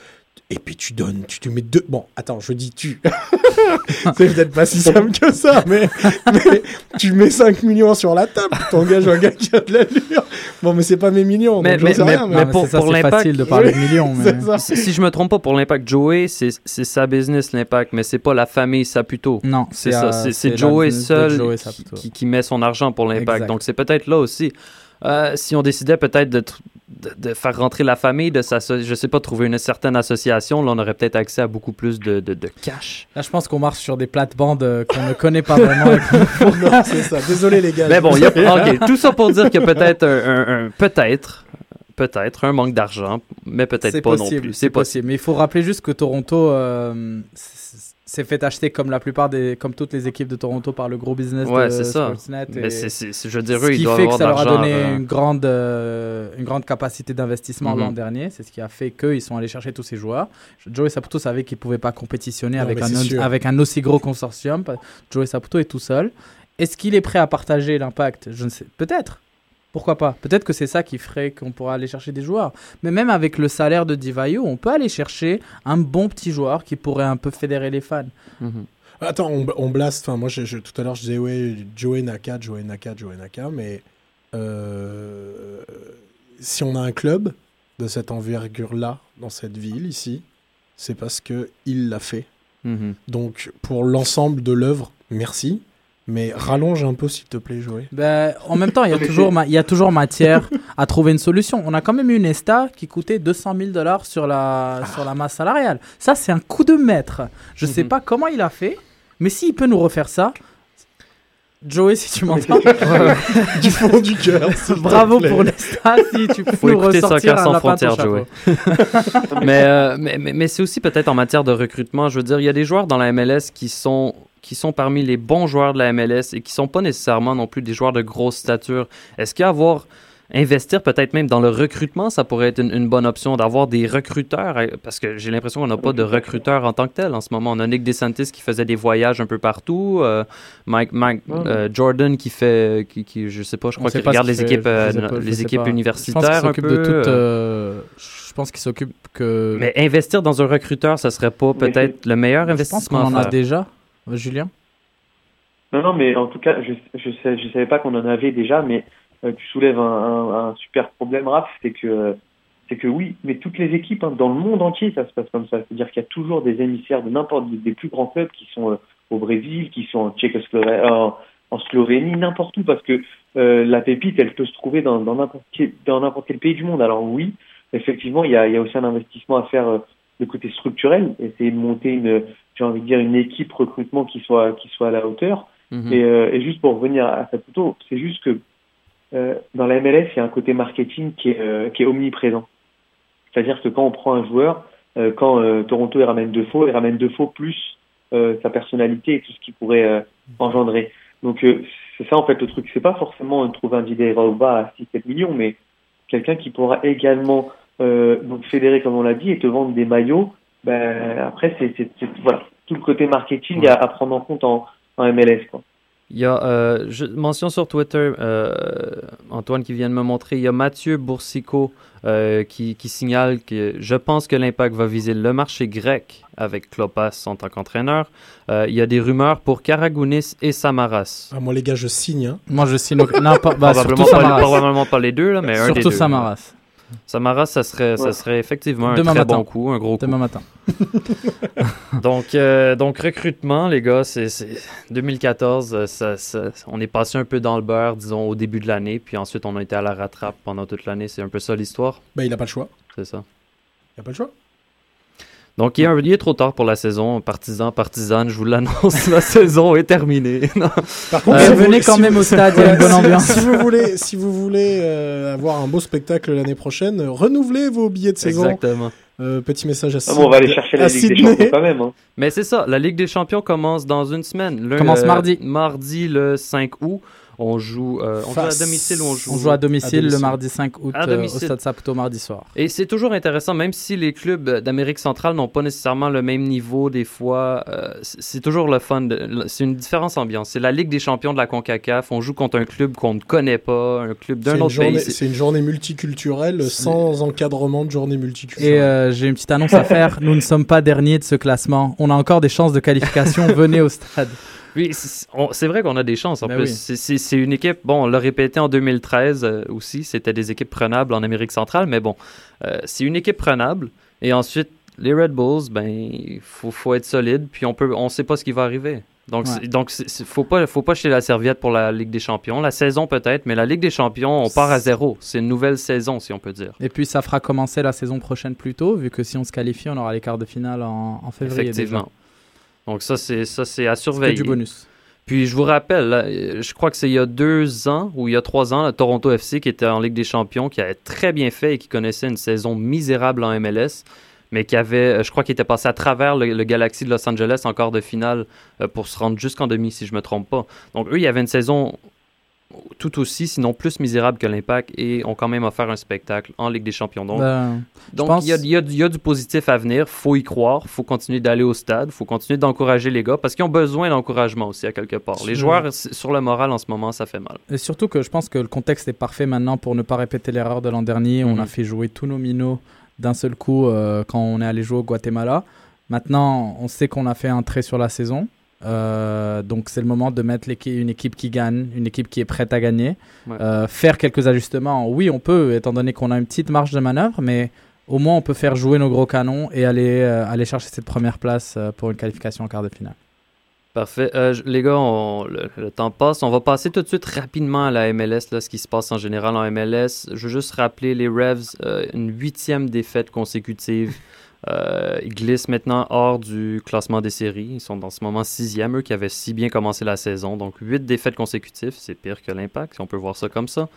Speaker 4: Et puis tu donnes, tu te mets deux. Bon, attends, je dis tu. c'est peut-être pas si simple que ça, mais, mais tu mets 5 millions sur la table, tu engages un gars qui a de l'allure. Bon, mais c'est pas mes millions,
Speaker 3: Mais-
Speaker 4: donc
Speaker 3: mais-
Speaker 4: sais
Speaker 3: mais-
Speaker 4: rien.
Speaker 3: mais pour-
Speaker 6: c'est ça,
Speaker 3: pour
Speaker 6: c'est
Speaker 3: l'impact-
Speaker 6: facile de parler de millions. Mais...
Speaker 4: c'est ça.
Speaker 3: si, si je me trompe pas, pour l'impact Joey, c'est c'est sa business, l'impact, mais c'est pas la famille Saputo.
Speaker 6: Non,
Speaker 3: C'est ça,
Speaker 6: euh,
Speaker 3: c'est- Joey seul
Speaker 6: Joey
Speaker 3: qui, qui- met son argent pour l'impact. Donc c'est peut-être là aussi. Euh, si on décidait peut-être de, de, de faire rentrer la famille, de je sais pas, trouver une certaine association, là on aurait peut-être accès à beaucoup plus de, de, de cash.
Speaker 6: Là, je pense qu'on marche sur des plates-bandes euh, qu'on ne connaît pas vraiment.
Speaker 4: Non, c'est ça. Désolé les gars.
Speaker 3: Mais bon, y a- tout ça pour dire a peut-être un, un- un- peut-être, peut-être un manque d'argent, mais peut-être
Speaker 6: C'est
Speaker 3: pas
Speaker 6: possible,
Speaker 3: non plus.
Speaker 6: C'est possible. Mais il faut rappeler juste que Toronto, euh, s'est fait acheter comme la plupart des, comme toutes les équipes de Toronto par le gros business
Speaker 3: Ouais,
Speaker 6: de. Sportsnet.
Speaker 3: Mais c'est, c'est- je dire,
Speaker 6: ce
Speaker 3: ils
Speaker 6: qui fait que ça leur a donné
Speaker 3: euh,
Speaker 6: une grande, euh, une grande capacité d'investissement
Speaker 3: Mhm.
Speaker 6: l'an dernier. C'est ce qui a fait qu'ils sont allés chercher tous ces joueurs. Joey Saputo savait qu'il ne pouvait pas compétitionner
Speaker 4: Non,
Speaker 6: avec un,
Speaker 4: sûr.
Speaker 6: avec un aussi gros consortium. Joey Saputo est tout seul. Est-ce qu'il est prêt à partager l'impact? Je ne sais. Peut-être. Pourquoi pas? Peut-être que c'est ça qui ferait qu'on pourra aller chercher des joueurs. Mais même avec le salaire de Divayo, on peut aller chercher un bon petit joueur qui pourrait un peu fédérer les fans.
Speaker 3: mhm.
Speaker 4: Attends, on, on blast. Enfin, moi, je, je- tout à l'heure, je disais, ouais, Joey Naka, Joey Naka, Joey Naka. Mais euh, si on a un club de cette envergure-là, dans cette ville, ici, c'est parce que il l'a fait.
Speaker 3: Mhm.
Speaker 4: Donc, pour l'ensemble de l'œuvre, merci. Mais rallonge un peu, s'il te plaît, Joey.
Speaker 6: Ben, en même temps, il y, a toujours
Speaker 5: c'est-
Speaker 6: ma- il y a toujours matière à trouver une solution. On a quand même eu une ESTA qui coûtait 200 000 dollars sur la, sur la masse salariale. Ça, c'est un coup de maître. Je sais
Speaker 3: Mhm.
Speaker 6: pas comment il a fait, mais s'il peut nous refaire ça, Joey, si tu m'entends,
Speaker 4: du fond du cœur.
Speaker 6: bravo
Speaker 4: plaît.
Speaker 6: pour l'ESTA. Si tu peux
Speaker 3: Faut
Speaker 6: nous ressortir un
Speaker 3: sans frontières. Joey. mais, euh, mais, mais, mais c'est aussi peut-être en matière de recrutement. Je veux dire, il y a des joueurs dans la MLS qui sont, qui sont parmi les bons joueurs de la MLS et qui sont pas nécessairement non plus des joueurs de grosse stature. Est-ce qu'avoir investir peut-être même dans le recrutement, ça pourrait être une, une bonne option d'avoir des recruteurs, euh, parce que j'ai l'impression qu'on n'a pas de recruteurs en tant que tel en ce moment. On a Nick DeSantis qui faisait des voyages un peu partout, euh, Mike, Mike
Speaker 5: Ouais.
Speaker 3: euh, Jordan qui fait, qui, qui, je sais pas, je crois qu'il regarde les
Speaker 6: fait,
Speaker 3: équipes, euh,
Speaker 6: pas, je
Speaker 3: les équipes
Speaker 6: pas. Je pense
Speaker 3: universitaires
Speaker 6: qu'il
Speaker 3: un
Speaker 6: s'occupe
Speaker 3: peu.
Speaker 6: de toute. Je pense qu'il s'occupe que.
Speaker 3: Mais investir dans un recruteur, ça serait pas peut-être le meilleur
Speaker 6: je pense
Speaker 3: investissement
Speaker 6: qu'on en a déjà. Euh, Julien?
Speaker 5: Non, non, mais en tout cas, je je, savais pas qu'on en avait déjà, mais euh, tu soulèves un, super problème, Raph, c'est que c'est que oui, mais toutes les équipes hein, dans le monde entier, ça se passe comme ça. C'est-à-dire qu'il y a toujours des émissaires de n'importe des plus grands clubs qui sont euh, au Brésil, qui sont en Tchécoslovaquie, en Slovénie, n'importe où, parce que euh, la pépite, elle peut se trouver dans n'importe dans n'importe quel pays du monde. Alors oui, effectivement, il y a, il y a aussi un investissement à faire euh, de côté structurel, essayer de monter une, j'ai envie de dire, une équipe recrutement qui soit qui soit à la hauteur.
Speaker 3: Mhm.
Speaker 5: Et, euh, et juste pour revenir à Saputo, c'est juste que euh, dans la MLS, il y a un côté marketing qui est, euh, qui est omniprésent. C'est-à-dire que quand on prend un joueur, euh, quand euh, Toronto il ramène deux faux, il ramène deux faux plus euh, sa personnalité et tout ce qu'il pourrait euh, engendrer. Donc euh, c'est ça en fait le truc. C'est pas forcément de trouver un Didier Drogba à 6-7 millions, mais quelqu'un qui pourra également euh, donc fédérer comme on l'a dit et te vendre des maillots. Ben après c'est voilà tout le côté marketing
Speaker 3: Ouais.
Speaker 5: à, à prendre en compte en, en MLS quoi.
Speaker 3: Il y a, euh, je mention sur Twitter, euh, Antoine qui vient de me montrer, il y a Mathieu Boursicot euh, qui, qui signale que je pense que l'Impact va viser le marché grec avec Klopas en tant qu'entraîneur. Euh, il y a des rumeurs pour Karagounis et Samaras.
Speaker 4: Ah, moi, les gars, je signe. hein.
Speaker 6: Moi, je signe. Non, pas, bah, surtout
Speaker 3: probablement, pas,
Speaker 6: Samaras.
Speaker 3: probablement pas les deux, là, mais un des
Speaker 6: Surtout
Speaker 3: deux.
Speaker 6: Samaras.
Speaker 3: Samaras, ça serait, ça serait effectivement un très
Speaker 6: matin.
Speaker 3: bon coup, un gros coup.
Speaker 6: Demain matin.
Speaker 3: Donc, euh, donc recrutement, les gars, c'est c'est- 2014, euh, ça, ça- on est passé un peu dans le beurre, disons, au début de l'année, puis ensuite on a été à la rattrape pendant toute l'année. C'est un peu ça l'histoire,
Speaker 4: Bah, il n'a pas le choix.
Speaker 3: c'est ça.
Speaker 4: Il n'a pas le choix.
Speaker 3: Donc, il est, un- il est trop tard pour la saison. Partisan, partisane, je vous l'annonce, la saison est terminée. Non.
Speaker 4: Par contre,
Speaker 6: Euh, venez quand
Speaker 4: si
Speaker 6: même
Speaker 4: vous-
Speaker 6: au stade, il y a une bonne ambiance.
Speaker 4: Si vous voulez, si vous voulez euh, avoir un beau spectacle l'année prochaine, renouvelez vos billets de saison.
Speaker 3: Exactement.
Speaker 4: Euh, petit message à
Speaker 5: Ah bon, on va aller chercher la Ligue des. Champions quand même. Hein.
Speaker 3: Mais c'est ça, la Ligue des Champions commence dans une semaine. Le,
Speaker 6: Commence mardi.
Speaker 3: Mardi, le 5 août. On joue, euh, on joue à domicile ou on joue...
Speaker 6: On joue à domicile,
Speaker 4: à domicile?
Speaker 6: le mardi 5 août
Speaker 3: À
Speaker 6: euh, au. Stade Saputo mardi soir.
Speaker 3: Et c'est toujours intéressant, même si les clubs d'Amérique centrale n'ont pas nécessairement le même niveau des fois, euh, c'est toujours le fun. de- C'est une différence ambiance. C'est la Ligue des champions de la CONCACAF. On joue contre un club qu'on ne connaît pas, un club d'un autre
Speaker 4: journée,
Speaker 3: pays. C'est-
Speaker 4: une journée multiculturelle sans encadrement de journée
Speaker 6: Et
Speaker 4: multiculturelle.
Speaker 6: euh, j'ai une petite annonce à faire. Nous ne sommes pas derniers de ce classement. On a encore des chances de qualification. Venez au stade.
Speaker 3: Oui, c'est vrai qu'on a des chances en
Speaker 6: Ben
Speaker 3: plus.
Speaker 6: oui.
Speaker 3: C'est- une équipe, bon, on l'a répété en 2013 euh, aussi, c'était des équipes prenables en Amérique centrale, mais bon, euh, c'est une équipe prenable. Et ensuite, les Red Bulls, ben, il faut, faut être solide, puis on peut, on sait pas ce qui va arriver. Donc,
Speaker 6: Ouais.
Speaker 3: donc, faut pas, faut pas jeter la serviette pour la Ligue des Champions. La saison peut-être, mais la Ligue des Champions, on part à zéro. C'est une nouvelle saison, si on peut dire.
Speaker 6: Et puis ça fera commencer la saison prochaine plus tôt, vu que si on se qualifie, on aura les quarts de finale en, en février.
Speaker 3: Effectivement. Donc ça, c'est ça, c'est à
Speaker 6: que
Speaker 3: surveiller.
Speaker 6: du bonus.
Speaker 3: Puis je vous rappelle, là, euh, je crois que c'est il y a deux ans ou il y a trois ans, le Toronto FC qui était en Ligue des Champions, qui avait très bien fait et qui connaissait une saison misérable en MLS. mais qui avait, je crois qu'il était passé à travers le, Galaxy de Los Angeles en quart de finale pour se rendre jusqu'en demi, si je me trompe pas. Donc eux, il y avait une saison tout aussi, sinon plus misérable que l'Impact et ont quand même offert un spectacle en Ligue des Champions. Donc,
Speaker 6: ben,
Speaker 3: donc il, y a, du positif à venir. faut y croire. faut continuer d'aller au stade. faut continuer d'encourager les gars parce qu'ils ont besoin d'encouragement aussi à quelque part. Les joueurs, sur le moral en ce moment, ça fait mal.
Speaker 6: Et surtout que je pense que le contexte est parfait maintenant pour ne pas répéter l'erreur de l'an dernier. On a mhm. fait jouer tous nos minots d'un seul coup euh, quand on est allé jouer au Guatemala. Maintenant, on sait qu'on a fait un trait sur la saison. Euh, donc c'est le moment de mettre une équipe qui gagne, une équipe qui est prête à gagner. Euh, faire quelques ajustements, oui on peut, étant donné qu'on a une petite marge de manœuvre, mais au moins on peut faire jouer nos gros canons et aller, euh, aller chercher cette première place pour une qualification en quart de finale.
Speaker 3: Parfait. les gars, le, temps passe. On va passer tout de suite rapidement à la MLS, là, ce qui se passe en général en MLS. Je veux juste rappeler les Revs, une huitième défaite consécutive. Euh, ils glissent maintenant hors du classement des séries. Ils sont en ce moment sixième, eux qui avaient si bien commencé la saison. Donc huit défaites consécutives, c'est pire que l'impact, si on peut voir ça comme ça.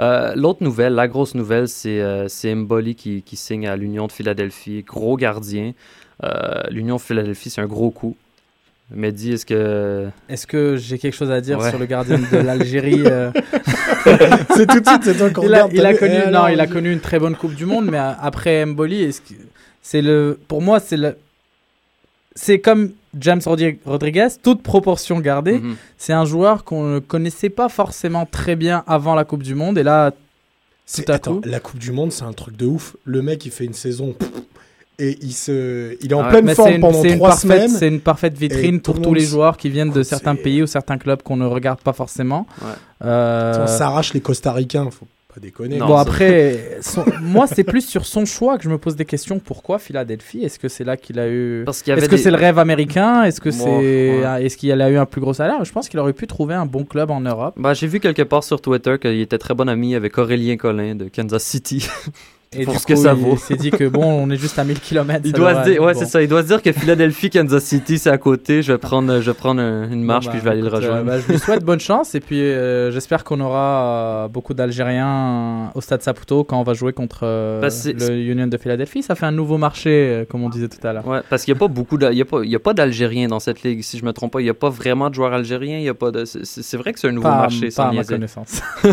Speaker 3: Euh, l'autre nouvelle, la grosse nouvelle, c'est euh, Mboli qui, qui, signe à l'Union de Philadelphie. Gros gardien. L'Union de Philadelphie, c'est un gros coup. Mehdi, est-ce que.
Speaker 6: Est-ce que j'ai quelque chose à dire sur le gardien de l'Algérie
Speaker 4: C'est tout de suite, c'est toi qu'on
Speaker 6: il, a, il a connu, non, il a connu une très bonne Coupe du Monde, mais après Mboli, est-ce que c'est le, pour moi, c'est le, c'est comme James Rodriguez, toute proportion gardée. Mhm. C'est un joueur qu'on ne connaissait pas forcément très bien avant la Coupe du Monde. Et là,
Speaker 4: tout à attends, la Coupe du Monde, c'est un truc de ouf. Le mec, il fait une saison. et il, se, il est en ah pleine forme pendant trois semaines.
Speaker 6: C'est une parfaite vitrine pour tous les joueurs qui viennent de certains pays ou certains clubs qu'on ne regarde pas forcément.
Speaker 4: Euh, on s'arrache les Costaricains. Faut déconner.
Speaker 6: bon, après, moi, c'est plus sur son choix que je me pose des questions. Pourquoi Philadelphie? Est-ce que c'est là qu'il a eu. Est-ce que c'est le rêve américain? Est-ce que c'est. Est-ce qu'il a eu un plus gros salaire? Je pense qu'il aurait pu trouver un bon club en Europe.
Speaker 3: Bah, J'ai vu quelque part sur Twitter qu'il était très bon ami avec Aurélien Collin de Kansas City.
Speaker 6: Et pour ce que ça vaut. Il s'est dit que bon, on est juste à 1000 km.
Speaker 3: Il doit se dire, ouais, c'est ça. Il doit se dire que Philadelphie, Kansas City, c'est à côté. Je vais prendre, je vais prendre une marche puis je vais aller le bah, rejoindre.
Speaker 6: Bah, je lui souhaite bonne chance et puis euh, j'espère qu'on aura beaucoup d'Algériens au Stade Saputo quand on va jouer contre euh, bah, le Union de Philadelphie. Ça fait un nouveau marché, euh, comme on disait tout à l'heure.
Speaker 3: Ouais, parce qu'il n'y a pas beaucoup, il y a pas, il y a pas d'Algériens dans cette ligue. Si je me trompe pas, il n'y a pas vraiment de joueurs algériens. Il y a pas de. C'est vrai que c'est un nouveau marché.
Speaker 6: Pas à ma connaissance.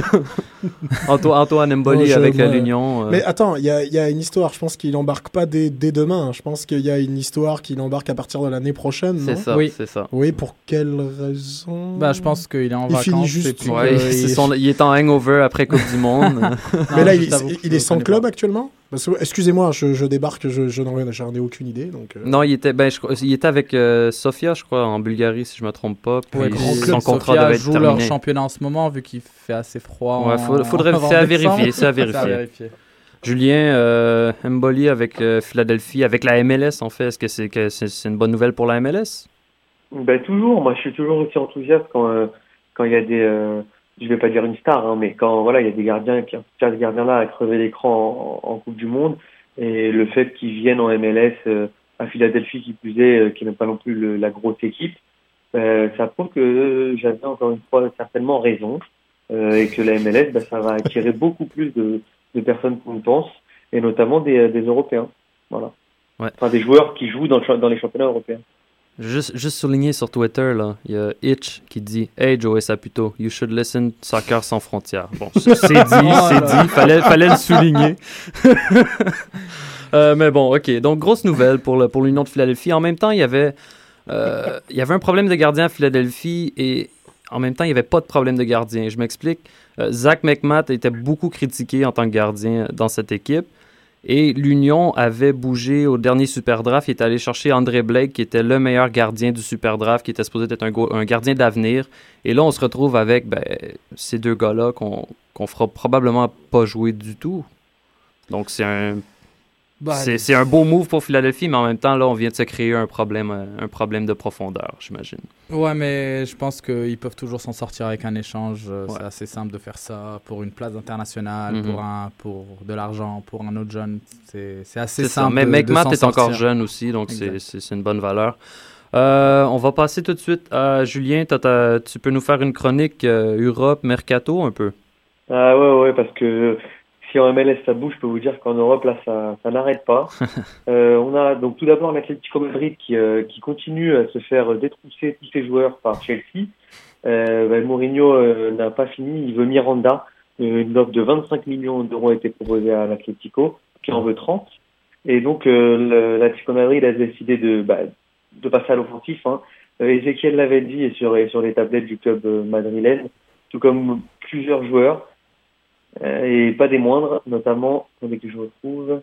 Speaker 3: Antoine Mboli avec l'Union.
Speaker 4: Mais attends, il y a, y a une histoire je pense qu'il embarque pas dès, demain. Je pense qu'il y a une histoire qu'il embarque à partir de l'année prochaine.
Speaker 3: C'est ça. Oui, c'est ça.
Speaker 4: Oui, pour quelle raison
Speaker 6: Bah, je pense qu'il est en il vacances.
Speaker 4: Finit juste.
Speaker 3: il... est en hangover après Coupe du Monde.
Speaker 4: Mais là, il, est sans club actuellement? Excusez-moi, je, débarque, je, je n'en ai aucune idée. Donc, euh.
Speaker 3: Non, il était, ben, il était avec euh, Sofia, je crois, en Bulgarie, si je me trompe pas.
Speaker 6: Puis grand club, son contrat Sofia joue leur championnat en ce moment, vu qu'il fait assez froid.
Speaker 3: Ouais, faudrait, c'est à vérifier, c'est à vérifier. Julien, euh, Mboli avec euh, Philadelphie, avec la MLS en fait, est-ce que c'est une bonne nouvelle pour la MLS
Speaker 5: Ben toujours, moi je suis toujours aussi enthousiaste quand euh, quand il y a des, euh, je vais pas dire une star, hein, mais quand voilà il y a des gardiens puis un gardien là à crever l'écran en, Coupe du Monde. Et le fait qu'ils viennent en MLS à Philadelphie qui plus est, qui n'est pas non plus la grosse équipe, ça prouve que j'avais encore une fois certainement raison et que la MLS, ben, ça va attirer beaucoup plus de de personnes qu'on pense, et notamment des, euh, des Européens. Voilà. Ouais. Enfin, des joueurs qui jouent dans, dans les championnats européens.
Speaker 3: Juste, juste souligner sur Twitter, là, il y a Itch qui dit Hey Joey Saputo, you should listen Soccer sans frontières. Bon, c'est dit, c'est dit, fallait, fallait le souligner. euh, mais bon, ok. Donc, grosse nouvelle pour l'Union pour de Philadelphie. En même temps, il y avait. Euh, il y avait un problème de gardien à Philadelphie et en même temps, il n'y avait pas de problème de gardien. Je m'explique. Euh, Zach McMath était beaucoup critiqué en tant que gardien dans cette équipe. Et l'Union avait bougé au dernier Super Draft. Il est allé chercher André Blake, qui était le meilleur gardien du Super Draft, qui était supposé être un, gardien d'avenir. Et là, on se retrouve avec ben, ces deux gars-là qu'on ne fera probablement pas jouer du tout. Donc, c'est un bah, c'est un beau move pour Philadelphie, mais en même temps, là, on vient de se créer un problème, euh, un problème de profondeur, j'imagine.
Speaker 6: Ouais, mais je pense qu'ils peuvent toujours s'en sortir avec un échange. Euh, c'est assez simple de faire ça pour une place internationale, mhm. pour, un, pour de l'argent, pour un autre jeune. C'est assez simple.
Speaker 3: Mais Matt est encore jeune aussi, donc c'est une bonne valeur. Euh, on va passer tout de suite à Julien. tu peux nous faire une chronique Europe, Mercato un peu?
Speaker 5: Ah ouais, ouais, parce que si en MLS ça bouge, je peux vous dire qu'en Europe là ça, ça n'arrête pas. euh, on a donc tout d'abord l'Atlético Madrid qui, euh, qui continue à se faire détrousser tous ses joueurs par Chelsea. Euh, bah, Mourinho euh, n'a pas fini, il veut Miranda. Euh, une offre de 25 millions d'euros a été proposée à l'Atlético, qui en veut 30. Et donc euh, l'Atlético Madrid a décidé de, bah, de passer à l'offensif. Hein. Ezekiel l'avait dit et sur, sur les tablettes du club madrilène, tout comme plusieurs joueurs. Euh, et pas des moindres, notamment, attendez que je retrouve.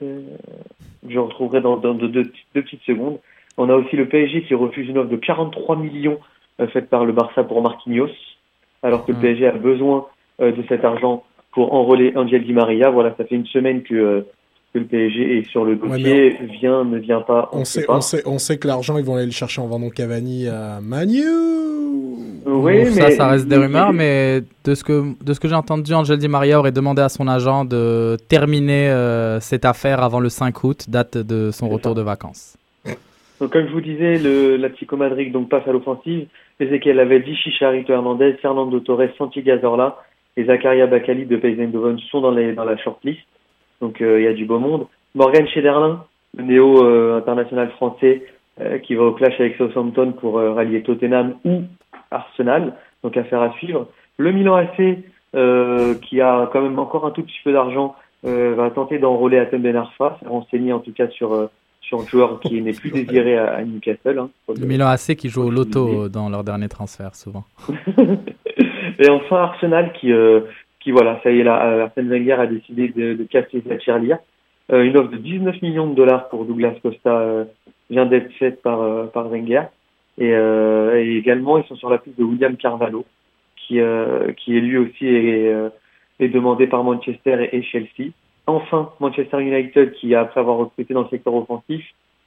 Speaker 5: Je retrouverai dans, dans deux, deux, petites secondes. On a aussi le PSG qui refuse une offre de 43 millions euh, faite par le Barça pour Marquinhos, alors que le mmh. PSG a besoin euh, de cet argent pour enrôler Angel Di Maria. Voilà, ça fait une semaine que que le PSG est sur le dossier, ouais, vient, ne vient pas.
Speaker 4: On, on sait,
Speaker 5: pas.
Speaker 4: on sait, on sait que l'argent, ils vont aller le chercher en vendant Cavani à Manu.
Speaker 5: Oui,
Speaker 6: ça,
Speaker 5: mais
Speaker 6: ça reste des rumeurs, mais de ce que, de ce que j'ai entendu, Angel Di Maria aurait demandé à son agent de terminer euh, cette affaire avant le 5 août, date de son retour
Speaker 5: ça.
Speaker 6: de vacances.
Speaker 5: Donc, comme je vous disais, le l'Atlético Madrid donc passe à l'offensive. Ezequiel avait dit Chicharito Hernandez, Fernando Torres, Santi Gazorla et Zakaria Bakali de PSV Eindhoven sont dans, les, dans la shortlist. Donc il euh, y a du beau monde. Morgan Schneiderlin, le néo euh, international français euh, qui va au clash avec Southampton pour rallier Tottenham ou Arsenal. Donc affaire à suivre. Le Milan AC qui a quand même encore un tout petit peu d'argent va tenter d'enrôler Atem Ben Arfa, s'est renseigné en tout cas sur sur un joueur qui n'est plus désiré à, à Newcastle. Hein,
Speaker 6: le Milan AC qui joue au loto dans leur dernier transfert souvent.
Speaker 5: Et enfin Arsenal qui qui voilà, ça y est là, Arsène Wenger a décidé de, de casser sa tirelire. Euh, une offre de 19 millions de dollars pour Douglas Costa euh, vient d'être faite par, euh, par Wenger. Et, euh, et, également, ils sont sur la piste de William Carvalho, qui, qui est lui aussi est, est demandé par Manchester et, Chelsea. Enfin, Manchester United, qui après avoir recruté dans le secteur offensif,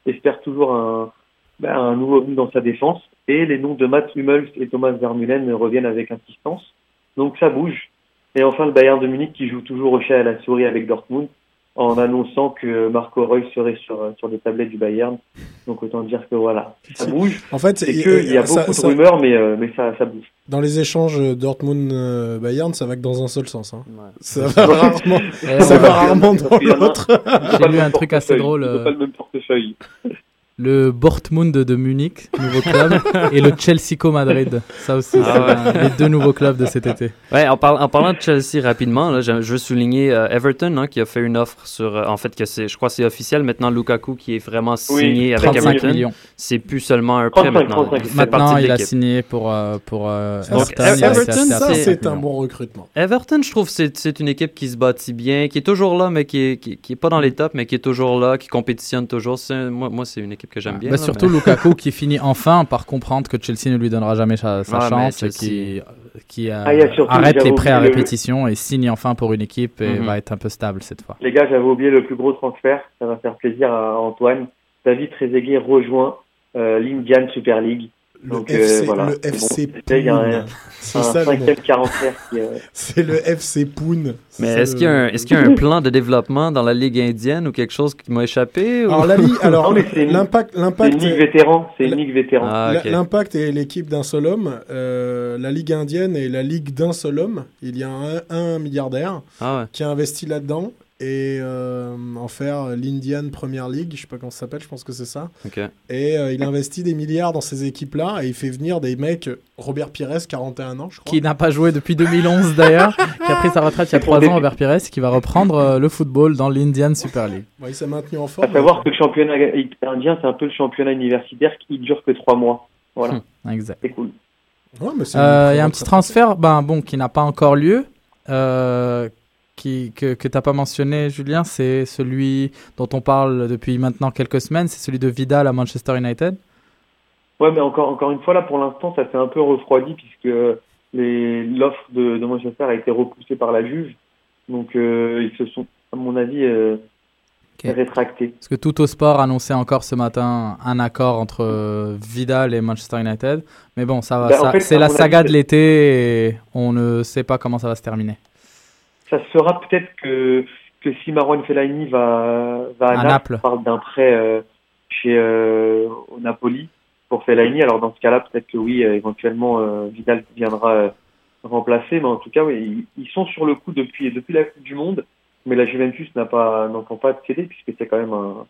Speaker 5: espère toujours un, ben, un nouveau venu dans sa défense. Et les noms de Matt Hummels et Thomas Vermeulen reviennent avec insistance. Donc ça bouge. Et enfin, le Bayern de Munich qui joue toujours au chat à la souris avec Dortmund en annonçant que Marco Reus serait sur, sur les tablettes du Bayern. Donc autant dire que voilà, ça bouge.
Speaker 4: En fait,
Speaker 5: c'est qu'il y a
Speaker 4: ça,
Speaker 5: beaucoup
Speaker 4: ça,
Speaker 5: de rumeurs, mais, euh, mais ça, ça bouge.
Speaker 4: Dans les échanges Dortmund-Bayern, ça va que dans un seul sens. Hein.
Speaker 3: Ouais.
Speaker 4: Ça va rarement, ça
Speaker 6: ouais.
Speaker 4: va rarement dans l'autre.
Speaker 6: J'ai lu un truc assez drôle. Euh,
Speaker 5: pas le même portefeuille.
Speaker 6: Le Dortmund de Munich, nouveau club, et le Chelsea Madrid. Ça aussi,
Speaker 3: Ah
Speaker 6: c'est un- les deux nouveaux clubs de cet été.
Speaker 3: Ouais, en, par- en parlant de Chelsea rapidement, là, je, je veux souligner euh, Everton hein, qui a fait une offre sur. euh, en fait, que c'est, je crois que c'est officiel maintenant. Lukaku qui est vraiment signé avec
Speaker 6: 35
Speaker 3: Everton. C'est plus seulement un prêt
Speaker 5: 35,
Speaker 3: maintenant.
Speaker 5: 35.
Speaker 3: Il
Speaker 6: Maintenant, il a signé pour, euh, pour euh,
Speaker 3: Donc,
Speaker 6: Everton.
Speaker 4: ça,
Speaker 6: 35
Speaker 4: c'est un bon recrutement.
Speaker 3: Everton, je trouve c'est, c'est une équipe qui se bâtit bien, qui est toujours là, mais qui est, qui, qui est pas dans les tops, mais qui est toujours là, qui compétitionne toujours. C'est, moi, moi, c'est une équipe que j'aime bien.
Speaker 6: Bah,
Speaker 3: là,
Speaker 6: surtout
Speaker 3: mais-
Speaker 6: Lukaku qui finit enfin par comprendre que Chelsea ne lui donnera jamais sa, sa
Speaker 3: Ouais, mais
Speaker 6: chance, et
Speaker 3: Chelsea-
Speaker 6: qui, qui euh,
Speaker 5: Ah,
Speaker 6: arrête les prêts à
Speaker 5: le-
Speaker 6: répétition et signe enfin pour une équipe et
Speaker 3: Mhm.
Speaker 6: va être un peu stable cette fois.
Speaker 5: Les gars, j'avais oublié le plus gros transfert. Ça va faire plaisir à Antoine. David Trezeguet rejoint euh, l'Indian Super League.
Speaker 4: Le
Speaker 5: Donc, euh,
Speaker 4: FC,
Speaker 5: voilà.
Speaker 4: le
Speaker 5: Bon,
Speaker 4: FC
Speaker 5: c'était, il y a un-
Speaker 4: Poon. C'est ça
Speaker 5: euh,
Speaker 4: C'est le FC Poon.
Speaker 3: Mais est-ce qu'il y, a un,
Speaker 4: le-
Speaker 3: est-ce qu'il y a un plan de développement dans la Ligue indienne ou quelque chose qui m'a échappé ou-
Speaker 4: Alors, la Ligue, alors l'impact,
Speaker 5: c'est
Speaker 4: l'impact,
Speaker 5: une ligue vétéran. C'est une ligue vétéran.
Speaker 3: Ah,
Speaker 4: L'impact est l'équipe d'un seul homme. Euh, la Ligue indienne est la Ligue d'un seul homme. Il y a un, un milliardaire
Speaker 3: Ah ouais.
Speaker 4: qui a investi là-dedans et euh, en faire l'Indian Premier League. Je sais pas comment ça s'appelle, je pense que c'est ça. Et euh, il investit des milliards dans ces équipes-là et il fait venir des mecs. Robert Pires, 41 ans, je crois.
Speaker 6: Qui n'a pas joué depuis 2011 d'ailleurs, qui a pris sa retraite il y a
Speaker 5: C'est pour
Speaker 6: 3
Speaker 5: des-
Speaker 6: ans, Robert Pires, qui va reprendre euh, le football dans l'Indian Super League.
Speaker 4: Ouais, il s'est maintenu en
Speaker 5: À
Speaker 4: forme.
Speaker 5: savoir que le championnat indien, c'est un peu le championnat universitaire qui dure que trois mois. Voilà,
Speaker 6: Exact.
Speaker 5: c'est cool.
Speaker 4: Ouais,
Speaker 6: Euh, Il y a un petit transfert ben, bon, qui n'a pas encore lieu, euh, qui, que, que tu n'as pas mentionné, Julien. C'est celui dont on parle depuis maintenant quelques semaines. C'est celui de Vidal à Manchester United.
Speaker 5: Ouais, mais encore, encore une fois, là, pour l'instant, ça s'est un peu refroidi puisque l'offre de, de Manchester a été repoussée par la juge. Donc, euh, ils se sont, à mon avis, euh, rétractés.
Speaker 6: Parce que tout au sport annonçait encore ce matin un accord entre Vidal et Manchester United. Mais bon, ça va.
Speaker 5: En
Speaker 6: ça-
Speaker 5: fait,
Speaker 6: c'est la saga
Speaker 5: avis,
Speaker 6: de l'été et on ne sait pas comment ça va se terminer.
Speaker 5: Ça sera peut-être que, que si Marwan Fellaini va, va à,
Speaker 6: À
Speaker 5: Naples, on parle d'un prêt euh, chez euh, au Napoli pour Fellaini. Alors, dans ce cas-là, peut-être que oui, euh, éventuellement, Vidal viendra remplacer. Mais en tout cas, oui, ils, sont sur le coup depuis, depuis la Coupe du Monde. Mais la Juventus n'a pas, n'entend pas céder puisque c'est quand même un,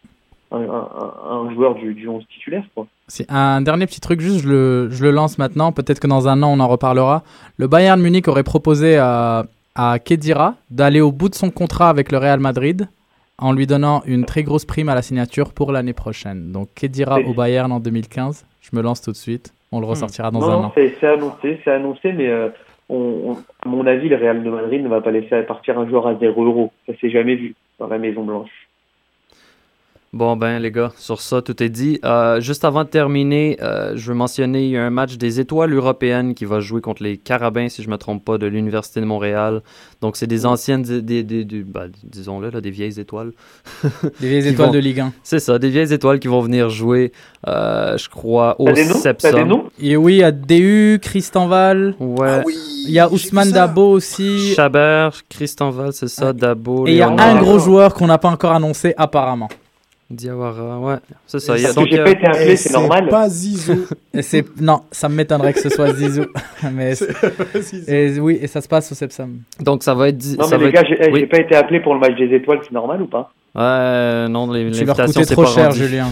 Speaker 5: un, joueur du, du 11 titulaire.
Speaker 6: C'est un dernier petit truc, juste je le, je le lance maintenant. Peut-être que dans un an on en reparlera. Le Bayern Munich aurait proposé à, à Kedira d'aller au bout de son contrat avec le Real Madrid en lui donnant une très grosse prime à la signature pour l'année prochaine. Donc Kedira au Bayern en 2015. Je me lance tout de suite. On le hmm. ressortira dans un an.
Speaker 5: C'est annoncé, c'est annoncé, mais euh, à mon avis, le Real de Madrid ne va pas laisser partir un joueur à 0 euros. Ça s'est jamais vu dans la Maison Blanche.
Speaker 3: Bon, ben, les gars, sur ça, tout est dit. Euh, juste avant de terminer, euh, je veux mentionner il y a un match des étoiles européennes qui va jouer contre les Carabins, si je ne me trompe pas, de l'Université de Montréal. Donc, c'est des anciennes, des, des, ben, disons-le, là, des vieilles étoiles.
Speaker 6: des vieilles étoiles de Ligue 1.
Speaker 3: C'est ça, des vieilles étoiles qui vont venir jouer, euh, je crois, au Sepsum.
Speaker 6: Et oui, il y a DU, Christenval.
Speaker 3: Ouais. Ah
Speaker 6: il y a Ousmane Dabo aussi.
Speaker 3: Chabert, Christenval, c'est ça, Dabo.
Speaker 6: Et il y a un gros joueur qu'on n'a pas encore annoncé, apparemment.
Speaker 3: Diawara, ouais, c'est ça.
Speaker 5: Parce que j'ai pas été appelé, c'est normal.
Speaker 4: pas Zizou.
Speaker 6: non, ça m'étonnerait que ce soit Zizou. mais et, oui, et ça se passe au Sepsam.
Speaker 3: Donc ça va être.
Speaker 5: Non, mais les gars, j'ai pas été appelé pour le match des étoiles, c'est normal ou pas?
Speaker 3: Ouais, non, l'invitation
Speaker 6: c'est trop cher, Julien.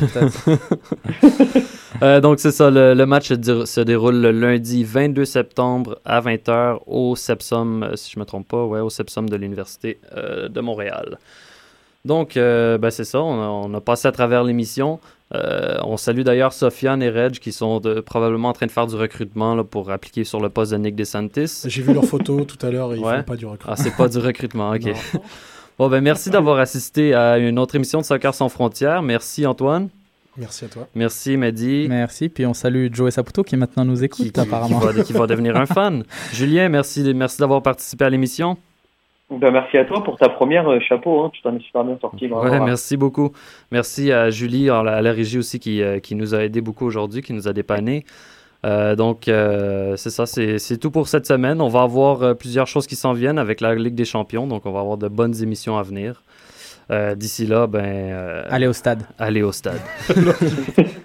Speaker 3: euh, donc c'est ça, le, le, match se déroule le lundi 22 septembre à 20h au Sepsum, si je me trompe pas, ouais, au Sepsum de l'Université euh, de Montréal. Donc, euh, ben, c'est ça, on a, passé à travers l'émission. Euh, on salue d'ailleurs Sofiane et Reg qui sont probablement en train de faire du recrutement là, pour appliquer sur le poste de Nick DeSantis.
Speaker 4: J'ai vu leurs photos tout à l'heure et ils
Speaker 3: font
Speaker 4: pas du recrutement.
Speaker 3: Ah, c'est pas du recrutement, ok. bon, ben merci d'avoir assisté à une autre émission de Soccer sans frontières. Merci Antoine.
Speaker 4: Merci à toi.
Speaker 3: Merci Mehdi.
Speaker 6: Merci, puis on salue Joe Saputo qui maintenant nous écoute apparemment.
Speaker 3: Qui va, qui va devenir un fan. Julien, merci, merci d'avoir participé à l'émission.
Speaker 5: Ben, merci à toi pour ta première euh, chapeau, hein. tu t'en es super bien sorti.
Speaker 3: Ouais, merci beaucoup. Merci à Julie, à la, régie aussi, qui, euh, qui, nous a aidé beaucoup aujourd'hui, qui nous a dépanné. Euh, donc, c'est ça, c'est tout pour cette semaine. On va avoir plusieurs choses qui s'en viennent avec la Ligue des Champions, donc on va avoir de bonnes émissions à venir. D'ici là, ben.
Speaker 6: allez au stade.
Speaker 3: Allez au stade.